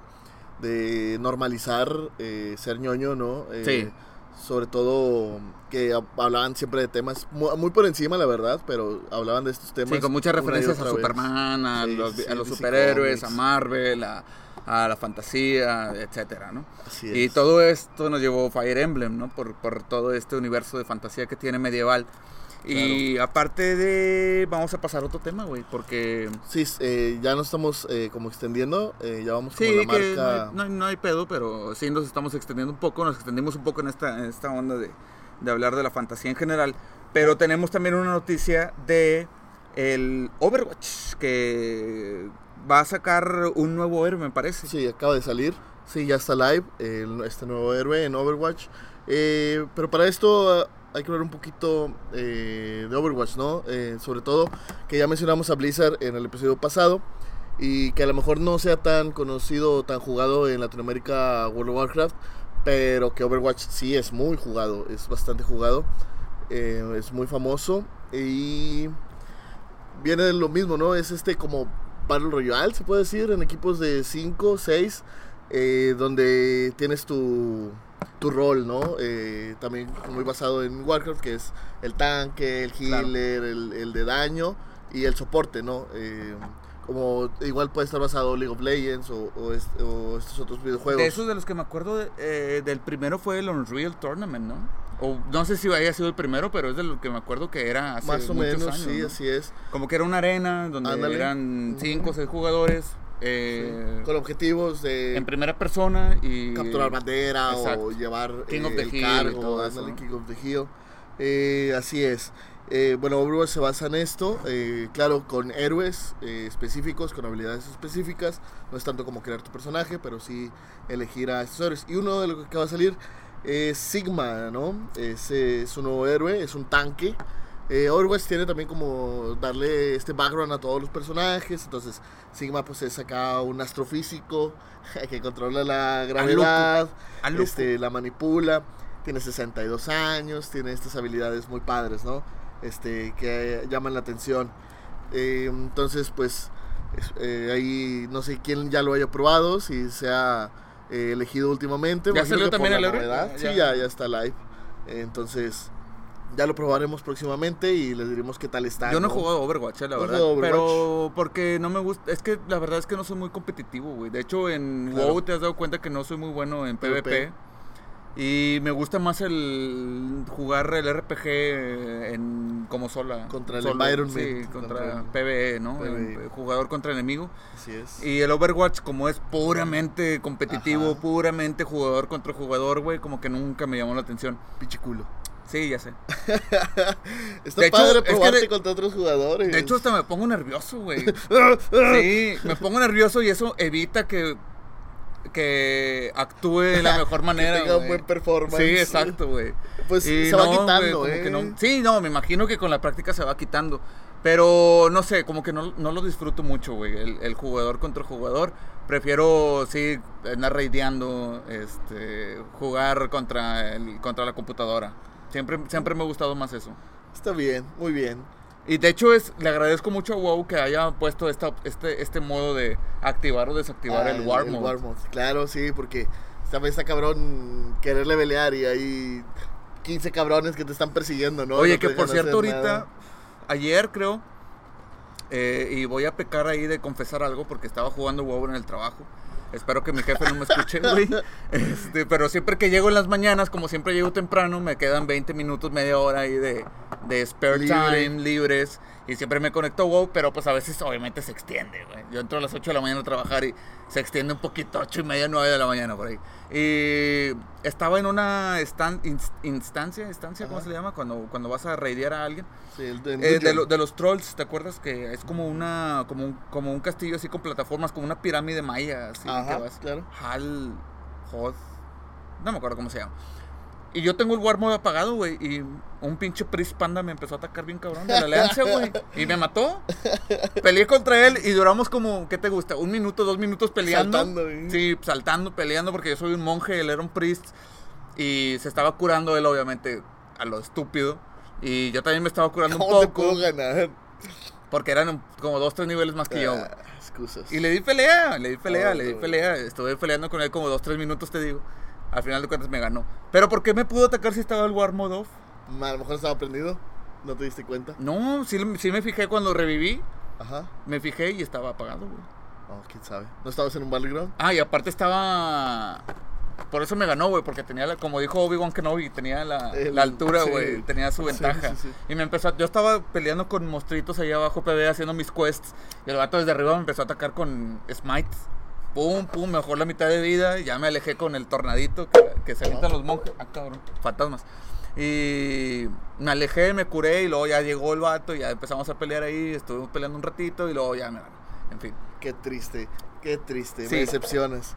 de normalizar eh, ser ñoño, ¿no? Eh, Sí. Sobre todo que hab- hablaban siempre de temas muy, por encima, la verdad, pero hablaban de estos temas. Sí, con muchas y referencias a. Superman, a Sí, los, sí, a los DC superhéroes, a. Marvel, a, a la fantasía, etcétera, ¿no? Así Y es. todo esto nos llevó Fire Emblem, ¿no? Por, por todo este universo de fantasía que tiene medieval. Y aparte de... Vamos a pasar a otro tema, güey, porque... Sí, eh, ya nos estamos eh, como extendiendo, eh, ya vamos como Sí, la que no marca... no hay- no hay pedo, pero sí nos estamos extendiendo un poco, nos extendimos un poco en esta, en esta onda de, de hablar de la fantasía en general. Pero tenemos también una noticia de el Overwatch, que va a sacar un nuevo héroe, me parece. Sí, acaba de salir. Sí, ya está live el- este nuevo héroe en Overwatch. Eh, pero para esto hay que hablar un poquito eh, de Overwatch, ¿no? Eh, sobre todo que ya mencionamos a Blizzard en el episodio pasado y que a lo mejor no sea tan conocido o tan jugado en Latinoamérica World of Warcraft, pero que Overwatch sí es muy jugado, es bastante jugado, eh, es muy famoso y viene lo mismo, ¿no? Es este como Battle Royale, se puede decir, en equipos de 5, 6, donde tienes tu, tu rol, ¿no? Eh, también muy basado en Warcraft, que es el tanque, el Claro. healer, el, el de daño y el soporte, ¿no? Eh, como igual puede estar basado League of Legends o, o est- o estos otros videojuegos. De esos de los que me acuerdo, de- eh, del primero fue el Unreal Tournament, ¿no? O no sé si haya sido el primero, pero es de lo que me acuerdo que era hace Más o muchos menos, años, sí, ¿no? así es. Como que era una arena donde Ándale. eran Ujú. 5 o 6 jugadores eh, Con objetivos de en primera persona y capturar bandera Exacto. o llevar King eh, of the el Hill cargo, todo eso, ¿no? King of the Hill. Eh, así es. Eh, bueno, Overwatch se basa en esto, eh, claro, con héroes eh, específicos, con habilidades específicas. No es tanto como crear tu personaje, pero sí elegir a estos héroes. Y uno de los que va a salir es Sigma, ¿no? Es, es un nuevo héroe, es un tanque. Eh, Overwatch tiene también como darle este background a todos los personajes. Entonces, Sigma pues es acá un astrofísico <laughs> que controla la gravedad, A este, la manipula. Tiene 62 años, tiene estas habilidades muy padres, ¿no? Este, que llaman la atención. Eh, entonces, pues, es- eh, ahí no sé quién ya lo haya probado, si se ha eh, elegido últimamente. ¿Ya salió también la héroe? novedad. Ya. Sí, ya, ya está live. Eh, entonces, ya lo probaremos próximamente y les diremos qué tal está. Yo no he jugado Overwatch, eh, la ¿No has verdad. Overwatch? Pero porque no me gusta. Es que la verdad es que no soy muy competitivo, güey. De hecho, en Claro. WoW te has dado cuenta que no soy muy bueno en PvP. PvP. Y me gusta más el jugar el RPG en como sola. Contra el solo. environment, Sí, contra, contra el PvE, ¿no? PvE. Jugador contra enemigo. Así es. Y el Overwatch, como es puramente competitivo, Ajá. puramente jugador contra jugador, güey, como que nunca me llamó la atención. Pinche culo. Sí, ya sé. <laughs> Está De hecho, padre es que probarte de- contra otros jugadores. De hecho, hasta me pongo nervioso, güey. <laughs> Sí, me pongo nervioso y eso evita que, que actúe de la <laughs> mejor manera. que tenga un buen performance. Sí, exacto, güey. Pues Y se va no, quitando, como ¿eh? no- sí, no, me imagino que con la práctica se va quitando. Pero no sé, como que no, no lo disfruto mucho, güey. El, el jugador contra jugador. Prefiero, sí, andar raideando, este, jugar contra, el, contra la computadora. Siempre, siempre me ha gustado más eso. Está bien, muy bien. Y de hecho es, le agradezco mucho a WoW que haya puesto esta, este, este modo de activar o desactivar Ah, el War Mode. War Mode. Claro, sí, porque esta está cabrón quererle pelear y hay 15 cabrones que te están persiguiendo, ¿no? Oye, No que por cierto, ahorita, nada. ayer creo, eh, y voy a pecar ahí de confesar algo porque estaba jugando WoW en el trabajo. Espero que mi jefe no me escuche, güey. Este, pero siempre que llego en las mañanas, como siempre llego temprano, me quedan 20 minutos, media hora ahí de, de spare Libre. time, libres. Y siempre me conecto WoW, pero pues a veces obviamente se extiende, güey. Yo entro a las 8 de la mañana a trabajar y se extiende un poquito, 8 y media, 9 de la mañana por ahí. Y estaba en una estan- ins- instancia, instancia, ¿cómo Ajá. se le llama? Cuando, cuando vas a raidear a alguien. Sí, el de, Eh, de, lo- de los trolls, ¿te acuerdas? Que es como una como un, como un castillo así con plataformas, como una pirámide maya, así Ajá, que vas. claro. Hal, Hoth, no me acuerdo cómo se llama. Y yo tengo el War Mode apagado, güey, y un pinche Priest Panda me empezó a atacar bien cabrón de la alianza, güey, y me mató. Peleé contra él y duramos como, ¿qué te gusta? Un minuto, dos minutos peleando. Saltando, güey. Sí, saltando, peleando, porque yo soy un monje, él era un priest, y se estaba curando él, obviamente, a lo estúpido. Y yo también me estaba curando un ¿Cómo te poco. puedo ganar? Porque eran como dos, tres niveles más que yo. güey. Ah, excusas. Y le di pelea, le di pelea, Oh, le di pelea. Estuve peleando con él como dos, tres minutos, te digo. Al final de cuentas me ganó. Pero ¿por qué me pudo atacar si estaba el War Mode off? A lo mejor estaba prendido. ¿No te diste cuenta? No, sí, sí me fijé cuando reviví. Ajá. Me fijé y estaba apagado, güey. Oh, quién sabe. ¿No estabas en un battleground? Ah, y aparte estaba... Por eso me ganó, güey, porque tenía, la, como dijo Obi-Wan Kenobi, tenía la, El- la altura, sí. güey, tenía su ventaja. sí, sí. Y me empezó, a- yo estaba peleando con monstruitos ahí abajo, PB, haciendo mis quests, y el vato desde arriba me empezó a atacar con Smite. Pum, pum, me bajó la mitad de vida, y ya me alejé con el tornadito que, que se avientan los monjes. Ah, cabrón, fantasmas. Y me alejé, me curé, y luego ya llegó el vato, y ya empezamos a pelear ahí, estuvimos peleando un ratito, y luego ya me. En fin. Qué triste, qué triste, Sí. me decepcionas.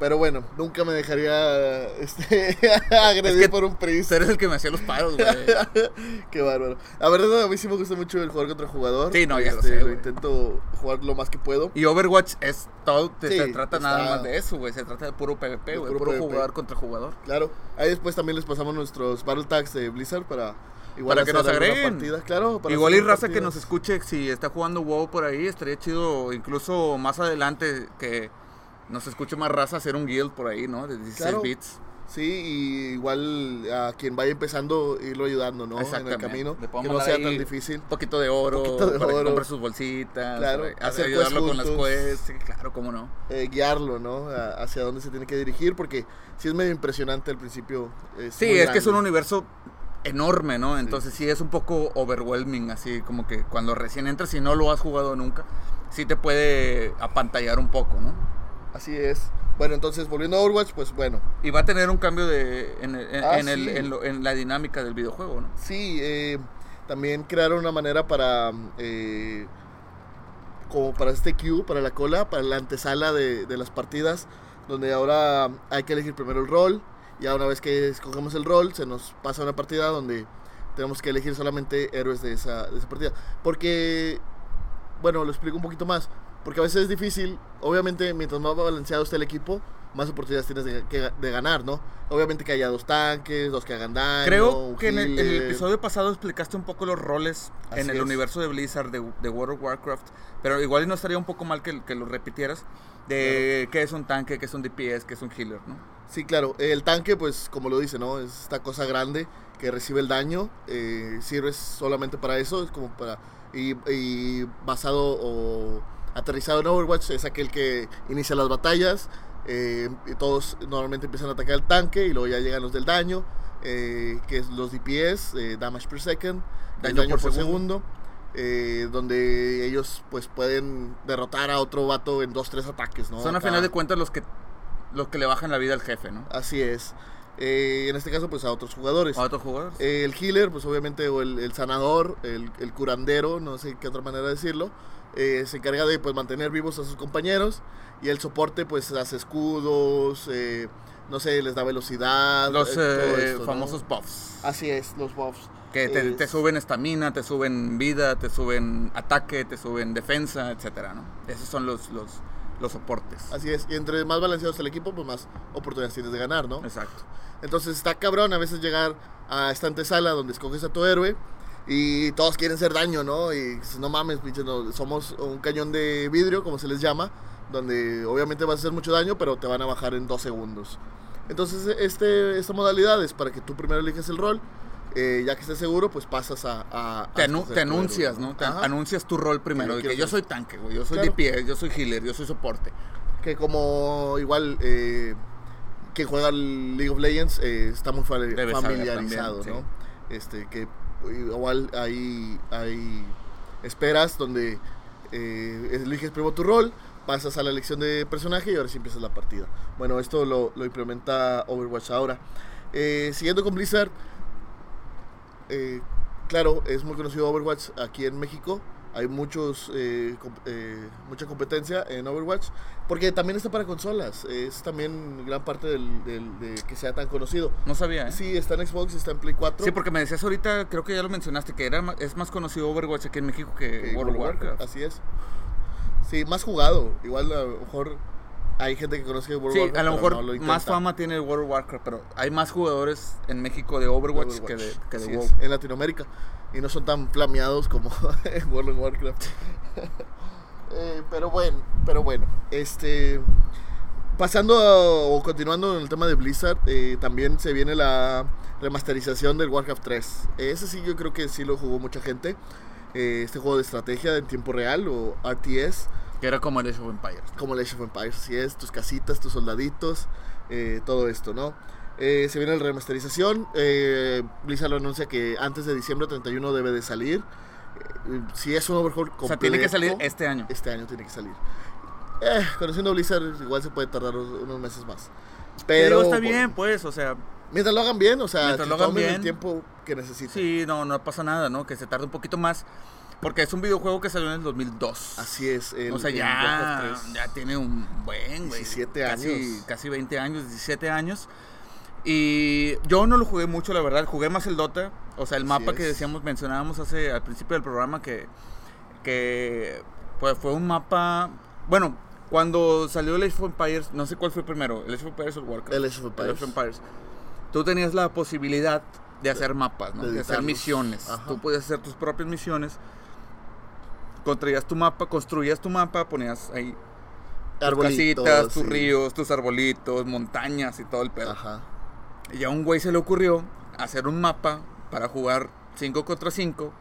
Pero bueno, nunca me dejaría <laughs> este, agredir Es que por un priest. Eres el que me hacía los paros, güey. <laughs> Qué bárbaro. La verdad, a mí sí me gusta mucho el jugar contra jugador. Sí, no, ya lo Este, sé, güey. intento jugar lo más que puedo. Y Overwatch es todo, te- Sí, se trata nada más de eso, güey. Se trata de puro PvP, güey. puro Puro, jugador contra jugador. Claro. Ahí después también les pasamos nuestros Battle Tags de Blizzard para igual Para que nos agreguen. partida. Claro, para Igual y raza que nos escuche, si está jugando WoW por ahí, estaría chido, incluso más adelante, que nos escuche más raza hacer un guild por ahí, ¿no? De 16 Claro. bits. Sí, y igual a quien vaya empezando, irlo ayudando, ¿no? En el camino. Que no sea tan difícil. Un poquito de oro, Poquito de para que oro. compre sus bolsitas, Claro, para hacer ayudarlo con las quests, sí, claro, cómo no. eh, guiarlo, ¿no? A- hacia dónde se tiene que dirigir, porque sí es medio impresionante al principio. es Sí, es que es un universo enorme, ¿no? Entonces sí. es un poco overwhelming, así como que cuando recién entras y no lo has jugado nunca, sí te puede apantallar un poco, ¿no? Así es. Bueno, entonces volviendo a Overwatch, pues bueno. Y va a tener un cambio de, en, el- en- Ah, en el- sí. en lo- la dinámica del videojuego, ¿no? Sí, eh, también crearon una manera para. eh, como para este queue, para la cola, para la antesala de, de las partidas, donde ahora hay que elegir primero el rol. Ya una vez que escogemos el rol, se nos pasa una partida donde tenemos que elegir solamente héroes de esa, de esa partida. Porque, bueno, lo explico un poquito más. Porque a veces es difícil, obviamente, mientras más balanceado esté el equipo, más oportunidades tienes de, que- de ganar, ¿no? Obviamente que haya dos tanques, dos que hagan daño. Creo que en el, en el episodio pasado explicaste un poco los roles Así en el es. universo de Blizzard, de, de World of Warcraft, pero igual no estaría un poco mal que, que lo repitieras, de qué es un tanque, qué es un DPS, qué es un healer, ¿no? Sí, claro. El tanque, pues, como lo dice, ¿no? Es esta cosa grande que recibe el daño. eh, sirve solamente para eso. Es como para. Y, y basado o aterrizado en Overwatch, es aquel que inicia las batallas. eh, y todos normalmente empiezan a atacar el tanque y luego ya llegan los del daño. eh, que es los DPS, eh, Damage per Second. Daño Daño, por por, segundo. segundo. eh, donde ellos pues pueden derrotar a otro vato en dos, tres ataques, ¿no? Son a final de cuentas los que, los que le bajan la vida al jefe, ¿no? Así es. Eh, en este caso, pues a otros jugadores. ¿A otros jugadores? Eh, el healer, pues obviamente, o el, el sanador, el, el curandero, no sé qué otra manera de decirlo, eh, se encarga de pues mantener vivos a sus compañeros. Y el soporte, pues hace escudos, eh, no sé, les da velocidad. los eh, eh, esto, ¿no? famosos buffs. Así es, los buffs. Que te, te suben estamina, te suben vida, te suben ataque, te suben defensa, etcétera, ¿no? Esos son los, los, los soportes. Así es, y entre más balanceado está el equipo, pues más oportunidades tienes de ganar, ¿no? Exacto. Entonces está cabrón a veces llegar a esta antesala donde escoges a tu héroe y todos quieren hacer daño, ¿no? Y no mames, pinche, no, somos un cañón de vidrio, como se les llama, donde obviamente vas a hacer mucho daño, pero te van a bajar en dos segundos. Entonces este, esta modalidad es para que tú primero eliges el rol, eh, ya que estés seguro, pues pasas a... a- Te, anu- te anuncias, ¿no? Te Ajá. anuncias tu rol primero. de que yo soy tanque, güey. Yo soy Claro. DPS, yo soy healer, yo soy soporte. que como igual eh, que juega League of Legends eh, está muy familiarizado, también, ¿no? Este que igual hay hay esperas donde eh, eliges primero tu rol, pasas a la elección de personaje y ahora sí empiezas la partida. Bueno, esto lo, lo implementa Overwatch ahora. Eh, siguiendo con Blizzard, eh, claro, es muy conocido Overwatch aquí en México. Hay muchos, eh, eh, mucha competencia en Overwatch. Porque también está para consolas. Es también gran parte del, del- de que sea tan conocido. No sabía, ¿eh? Sí, está en Xbox, está en Play 4. Sí, porque me decías ahorita, creo que ya lo mencionaste, que era es más conocido Overwatch aquí en México que, que World of Warcraft. Así es. Sí, más jugado. Igual a lo mejor hay gente que conoce World Sí, Warcraft. a lo mejor no lo más fama tiene World of Warcraft, pero hay más jugadores en México de Overwatch, que de, que de WoW. en Latinoamérica. Y no son tan flameados como <laughs> en World of Warcraft. <laughs> Eh, pero bueno, pero bueno. Este. Pasando a- o continuando en el tema de Blizzard, eh, también se viene la remasterización del Warcraft 3. Eh, ese sí yo creo que sí lo jugó mucha gente. Eh, este juego de estrategia en tiempo real o RTS. Que era como el Age of Empires. Como el Age of Empires, así es, tus casitas, tus soldaditos, eh, todo esto, ¿no? Eh, se viene la remasterización, eh, Blizzard lo anuncia que antes de diciembre 31 debe de salir. Eh, si es un overhaul completo, O sea, tiene que salir este año. este año tiene que salir. Eh, conociendo a Blizzard, igual se puede tardar unos meses más. Pero Pero está bien, pues, o sea, Mientras lo hagan bien, o sea, Mientras lo hagan tomen el bien. tiempo que necesiten. sí, no, no pasa nada, ¿no? Que se tarde un poquito más. Porque es un videojuego que salió en el 2002. Así es. el- o sea, ya, Warcraft 3. ya tiene un buen, güey. 17 casi, años. Casi 20 años, 17 años. Y yo no lo jugué mucho, la verdad. Jugué más el Dota. O sea, el mapa que decíamos, mencionábamos hace al principio del programa que, que pues fue un mapa. Bueno, cuando salió el Age of Empires, no sé cuál fue primero, el Age of Empires o el Warcraft. El Age of Empires. El Age of Empires. Tú tenías la posibilidad de hacer mapas, ¿no? de De, hacer misiones. Ajá. Tú podías hacer tus propias misiones. Construías tu mapa, construías tu mapa, ponías ahí tus Arbolitos, casitas, tus sí. ríos, tus arbolitos, montañas y todo el pedo. Ajá. Y a un güey se le ocurrió hacer un mapa para jugar 5 contra 5,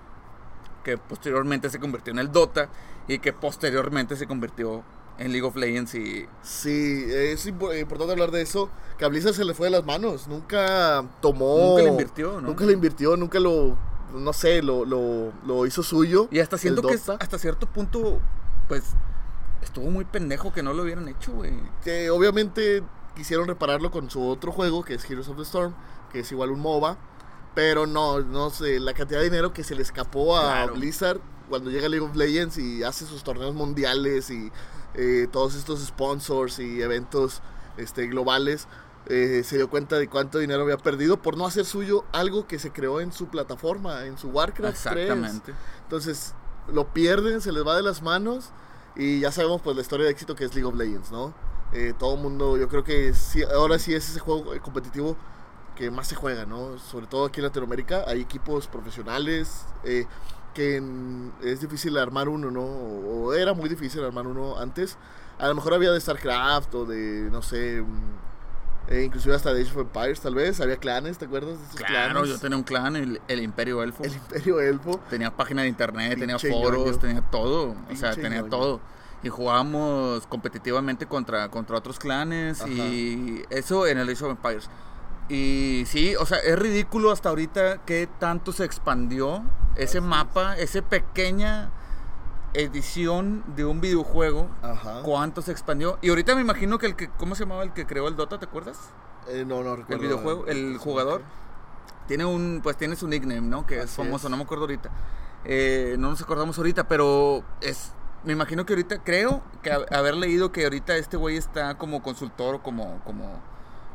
que posteriormente se convirtió en el Dota y que posteriormente se convirtió en League of Legends y Sí, es impo- importante hablar de eso. Que a Blizzard se le fue de las manos. Nunca tomó. Nunca le invirtió, ¿no? Nunca le invirtió, nunca lo. No sé, lo, lo, lo hizo suyo. y hasta siento que hasta cierto punto pues estuvo muy pendejo que no lo hubieran hecho, güey. Que obviamente quisieron repararlo con su otro juego, que es Heroes of the Storm, que es igual un MOBA. Pero no, no sé, la cantidad de dinero que se le escapó a Claro. Blizzard cuando llega League of Legends y hace sus torneos mundiales y eh, todos estos sponsors y eventos este, globales, eh, se dio cuenta de cuánto dinero había perdido por no hacer suyo algo que se creó en su plataforma, en su Warcraft 3. Exactamente. Entonces lo pierden, se les va de las manos y ya sabemos pues la historia de éxito que es League of Legends, ¿no? Eh, todo el mundo, yo creo que sí, ahora sí es ese juego eh, competitivo que más se juega, ¿no? Sobre todo aquí en Latinoamérica hay equipos profesionales eh, que en- es difícil armar uno, ¿no? O, o era muy difícil armar uno antes. A lo mejor había de StarCraft o de, no sé, mm, eh, inclusive hasta de Age of Empires tal vez, había clanes, ¿te acuerdas de esos Claro, clanes? yo tenía un clan, el, el Imperio Elfo. El Imperio Elfo. Tenía página de internet, tenía foros, ñoño. tenía todo. O sea, tenía ñoño. todo. Y jugábamos competitivamente contra, contra otros clanes Ajá. y eso en el Age of Empires. Y sí, o sea, es ridículo hasta ahorita que tanto se expandió ese Así es. mapa, esa pequeña edición de un videojuego. Ajá. ¿Cuánto se expandió? Y ahorita me imagino que el que, ¿cómo se llamaba el que creó el Dota? ¿Te acuerdas? Eh, no, no recuerdo. El videojuego, el jugador. Tiene un, pues tiene su nickname, ¿no? Que es Así famoso, es. no me acuerdo ahorita. Eh, no nos acordamos ahorita, pero es, me imagino que ahorita, creo que ha- haber leído que ahorita este güey está como consultor o como, como...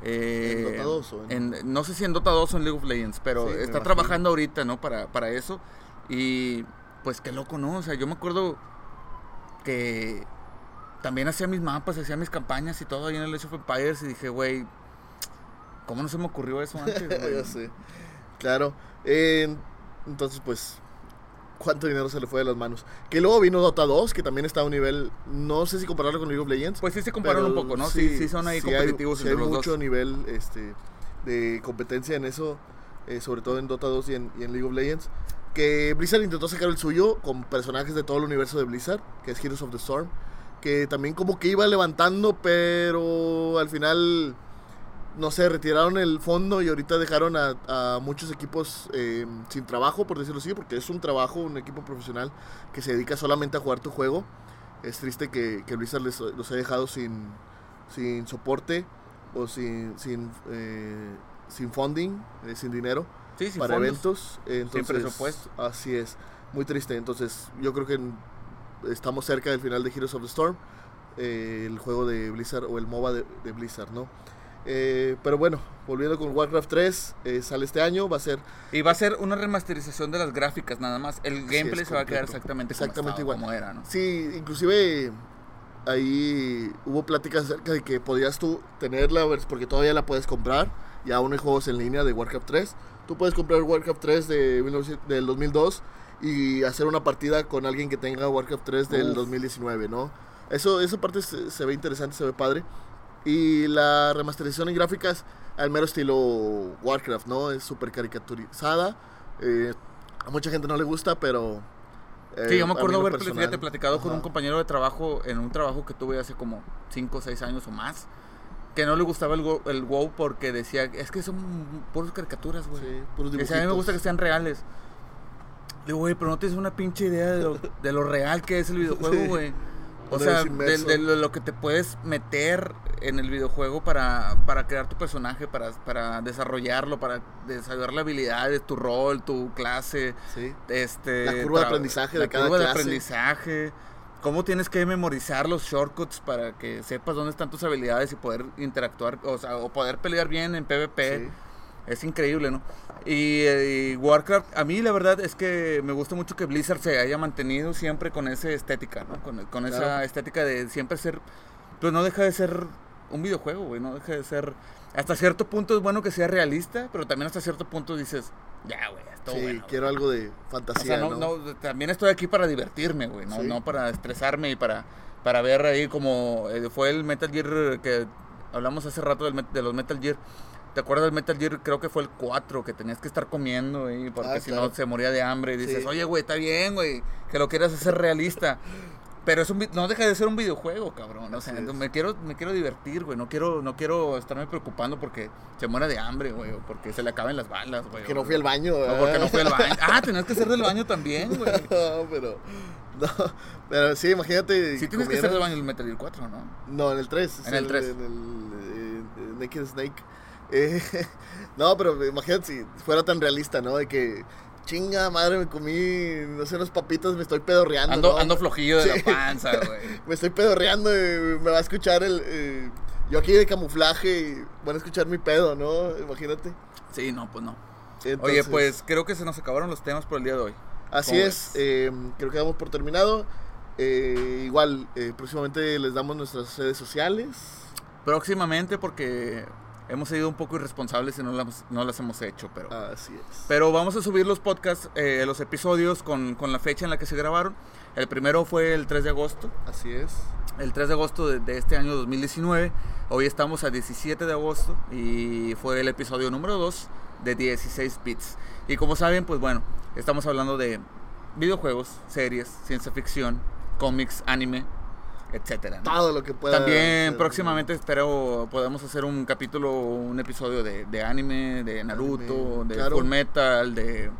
eh, ¿En Dota 2 o en- en- no sé si en Dota 2 o en League of Legends, pero Sí, está trabajando ahorita, ¿no? Para, para eso. Y pues qué loco, ¿no? O sea, yo me acuerdo que también hacía mis mapas, hacía mis campañas y todo ahí en el Age of Empires y dije, güey, ¿cómo no se me ocurrió eso antes, <laughs> güey? ya sé. Claro. Eh, entonces, pues, ¿cuánto dinero se le fue de las manos? Que luego vino Dota 2, que también está a un nivel, no sé si compararlo con League of Legends. Pues sí se comparan pero un poco, ¿no? Sí, sí, son ahí sí hay- competitivos sí entre hay los mucho dos. nivel este, de competencia en eso, eh, sobre todo en Dota 2 y en, y en League of Legends. Que Blizzard intentó sacar el suyo con personajes de todo el universo de Blizzard, que es Heroes of the Storm. Que también como que iba levantando, pero al final, no sé, retiraron el fondo y ahorita dejaron a, a muchos equipos eh, sin trabajo, por decirlo así, porque es un trabajo, un equipo profesional que se dedica solamente a jugar tu juego. Es triste que, que Blizzard les, los haya dejado sin, sin soporte o sin, sin, eh, sin funding, eh, sin dinero Sí, sin para fondos. eventos. Entonces, presupuesto. Así es, muy triste. Entonces, yo creo que estamos cerca del final de Heroes of the Storm, eh, el juego de Blizzard o el MOBA de, de Blizzard, ¿no? Eh, pero bueno, volviendo con Warcraft 3, eh, sale este año, va a ser Y va a ser una remasterización de las gráficas nada más. El gameplay se va a quedar exactamente, Exactamente como, estaba, igual. como era, ¿no? Sí, inclusive ahí hubo pláticas acerca de que podías tú tenerla, porque todavía la puedes comprar, y aún hay juegos en línea de Warcraft 3. Tú puedes comprar Warcraft 3 de 1900 del 2002 y hacer una partida con alguien que tenga Warcraft 3 del Uf. 2019, ¿no? Eso, esa parte se, se ve interesante, se ve padre. Y la remasterización en gráficas al mero estilo Warcraft, ¿no? Es súper caricaturizada. eh, a mucha gente no le gusta, pero... eh, Sí, yo me acuerdo haber fíjate, platicado con Ajá. un compañero de trabajo en un trabajo que tuve hace como 5 o 6 años o más. Que no le gustaba el, el WoW porque decía, es que son puras caricaturas, güey. Sí, puros Decía, a mí me dibujitos. gusta que sean reales. Digo, güey, pero no tienes una pinche idea de lo, de lo real que es el videojuego, <laughs> Sí. O sea, de, de lo, que te puedes meter en el videojuego para, para crear tu personaje, para, para desarrollarlo, para desarrollar la habilidad de tu rol, tu clase, Sí. este La curva de aprendizaje la de cada curva de clase. aprendizaje cómo tienes que memorizar los shortcuts para que sepas dónde están tus habilidades y poder interactuar o sea o poder pelear bien en PvP Sí. Es increíble no y, eh, y Warcraft a mí la verdad es que me gusta mucho que Blizzard se haya mantenido siempre con esa estética no con, con esa Claro. estética de siempre ser pues no deja de ser un videojuego güey no deja de ser hasta cierto punto es bueno que sea realista pero también hasta cierto punto dices ya güey esto Sí, bueno quiero algo de o fantasía, sea, no, ¿no? no, también estoy aquí para divertirme, güey, no, Sí. no para estresarme y para, para ver ahí como eh, fue el Metal Gear que hablamos hace rato del de los Metal Gear. ¿Te acuerdas del Metal Gear? Creo que fue el 4, que tenías que estar comiendo, güey, porque Ah, si claro. no se moría de hambre. Y dices, Sí. oye, güey, está bien, güey, que lo quieras hacer realista. Pero es un, no deja de ser un videojuego, cabrón. O sea, me quiero, me quiero divertir, güey. No quiero, no quiero estarme preocupando porque se muera de hambre, güey. O porque se le acaben las balas, güey. Que no fui al baño. o porque no fui al baño. <laughs> Ah, tenías que ser del baño también, güey. <laughs> no, pero. No, pero sí, imagínate. Sí tienes que ser del baño en el Metal Gear 4, ¿no? No, en el 3. En el 3. En el eh, eh, Naked Snake. Eh, <laughs> no, pero imagínate si fuera tan realista, ¿no? De que. Chinga madre, me comí, no sé, unos papitos, me estoy pedorreando. Ando, ¿no? ando flojillo de <laughs> Sí. la panza, güey. <laughs> Me estoy pedorreando y me va a escuchar el. eh, yo aquí de camuflaje y van a escuchar mi pedo, ¿no? Imagínate. Sí, no, pues no. Oye, pues creo que se nos acabaron los temas por el día de hoy. Así ¿cómo es, eh, creo que damos por terminado. Eh, igual, eh, próximamente les damos nuestras redes sociales. Próximamente, porque hemos sido un poco irresponsables y no las, no las hemos hecho, pero... Así es. Pero vamos a subir los podcasts, eh, los episodios con, con la fecha en la que se grabaron. El primero fue el 3 de agosto, Así es. el 3 de agosto de, de este año 2019. Hoy estamos a 17 de agosto y fue el episodio número 2 de 16 bits. Y como saben, pues bueno, estamos hablando de videojuegos, series, ciencia ficción, cómics, anime, etcétera. ¿no? Todo lo que pueda. También ser. próximamente espero podamos hacer un capítulo, un episodio de, de anime, de Naruto, Anime, de claro. Full Metal, de,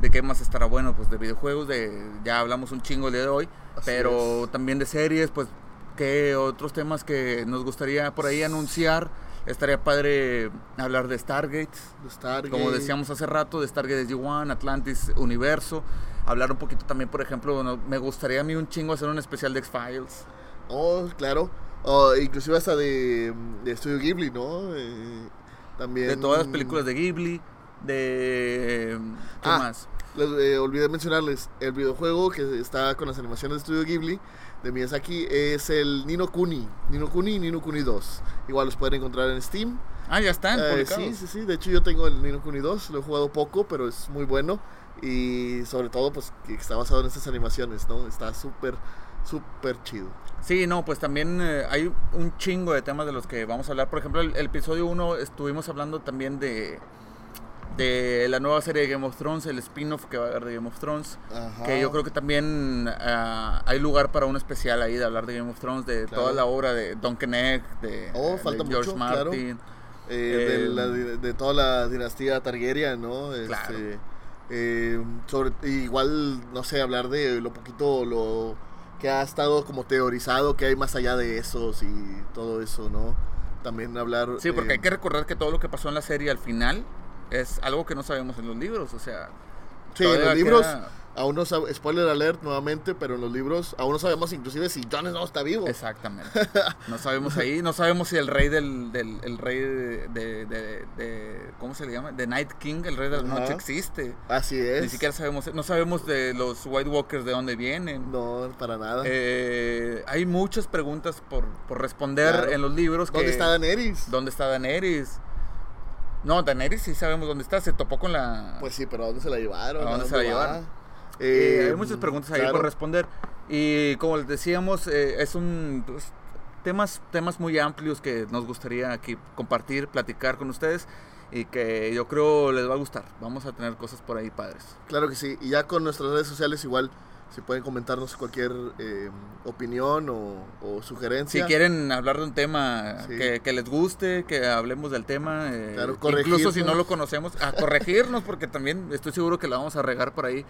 de qué más estará bueno, pues de videojuegos, de ya hablamos un chingo el día de hoy, Así pero también de series, pues qué otros temas que nos gustaría por ahí anunciar Estaría padre hablar de Stargate. De Stargate. Como decíamos hace rato, de Stargate SG-1, Atlantis, Universo. Hablar un poquito también, por ejemplo, no- me gustaría a mí un chingo hacer un especial de X-Files. Oh, claro. Oh, inclusive hasta de, de Studio Ghibli, ¿no? Eh, también... De todas las películas de Ghibli, de... ¿Qué Ah. más? Les eh, olvidé mencionarles, el videojuego que está con las animaciones de Studio Ghibli de Miyazaki es el Nino Kuni. Nino Kuni y Nino Kuni 2. Igual los pueden encontrar en Steam. Ah, ya están Eh, sí, sí, sí. De hecho, yo tengo el Nino Kuni 2. Lo he jugado poco, pero es muy bueno. Y sobre todo, pues, que está basado en estas animaciones, ¿no? Está súper, súper chido. Sí, no, pues también eh, hay un chingo de temas de los que vamos a hablar. Por ejemplo, el, el episodio 1 estuvimos hablando también de, de la nueva serie de Game of Thrones, el spin-off que va a haber de Game of Thrones. Ajá. Que yo creo que también ah, hay lugar para un especial ahí de hablar de Game of Thrones, de Claro. toda la obra de Duncan Egg, de, Oh, George claro. Martin. Eh, de, El- la- de toda la dinastía Targaryen, ¿no? Este, Claro. Eh, sobre, igual, no sé, hablar de lo poquito, lo que ha estado como teorizado, que hay más allá de esos y todo eso, ¿no? También hablar... Sí, porque eh, hay que recordar que todo lo que pasó en la serie al final es algo que no sabemos en los libros, o sea... Sí, en los libros, queda- aún no sab- spoiler alert nuevamente, pero en los libros aún no sabemos inclusive si Jon Snow está vivo. Exactamente. <laughs> No sabemos ahí, no sabemos si el rey del, del el rey de, de, de- de- ¿cómo se le llama? De Night King, el rey de la Ajá. noche existe. Así es. Ni siquiera sabemos, no sabemos de los White Walkers de dónde vienen. No, para nada. Eh, hay muchas preguntas por, por responder Claro. en los libros. ¿Dónde que- está Daenerys? ¿Dónde está Daenerys? No, Daenerys sí sabemos dónde está, se topó con la... Pues sí, pero ¿a dónde se la llevaron? ¿A dónde se la va? llevaron? Eh, Eh, hay muchas preguntas ahí claro. por responder. Y como les decíamos, eh, es un pues, temas, temas muy amplios que nos gustaría aquí compartir, platicar con ustedes y que yo creo les va a gustar. Vamos a tener cosas por ahí padres. Claro que sí. Y ya con nuestras redes sociales igual si pueden comentarnos cualquier eh, opinión o, o Si sugerencia. quieren hablar de un tema Sí. que, que les guste, que hablemos del tema, eh, Claro, incluso si no lo conocemos, a corregirnos porque también estoy seguro que la vamos a regar por ahí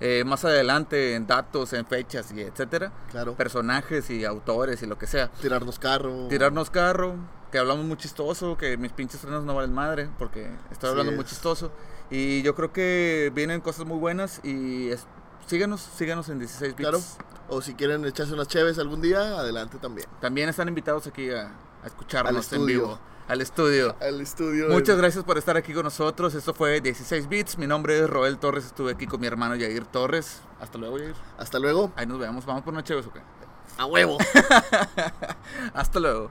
eh, más adelante en datos, en fechas y etcétera, Claro. personajes y autores y lo que sea. Tirarnos carro. tirarnos carro, que hablamos muy chistoso, que mis pinches frenos no valen madre, porque estoy hablando muy es. chistoso. Y yo creo que vienen cosas muy buenas y es- síganos, síganos en 16 bits. Claro. O si quieren echarse unas cheves algún día, adelante también. También están invitados aquí a, a escucharnos en vivo, al estudio. Al estudio. Muchas gracias por estar aquí con nosotros. Esto fue 16 bits. Mi nombre es Roel Torres. Estuve aquí con mi hermano Yair Torres. Hasta luego, Yair. Hasta luego. Ahí nos vemos. Vamos por una chévere, ¿o qué? A huevo. <laughs> Hasta luego.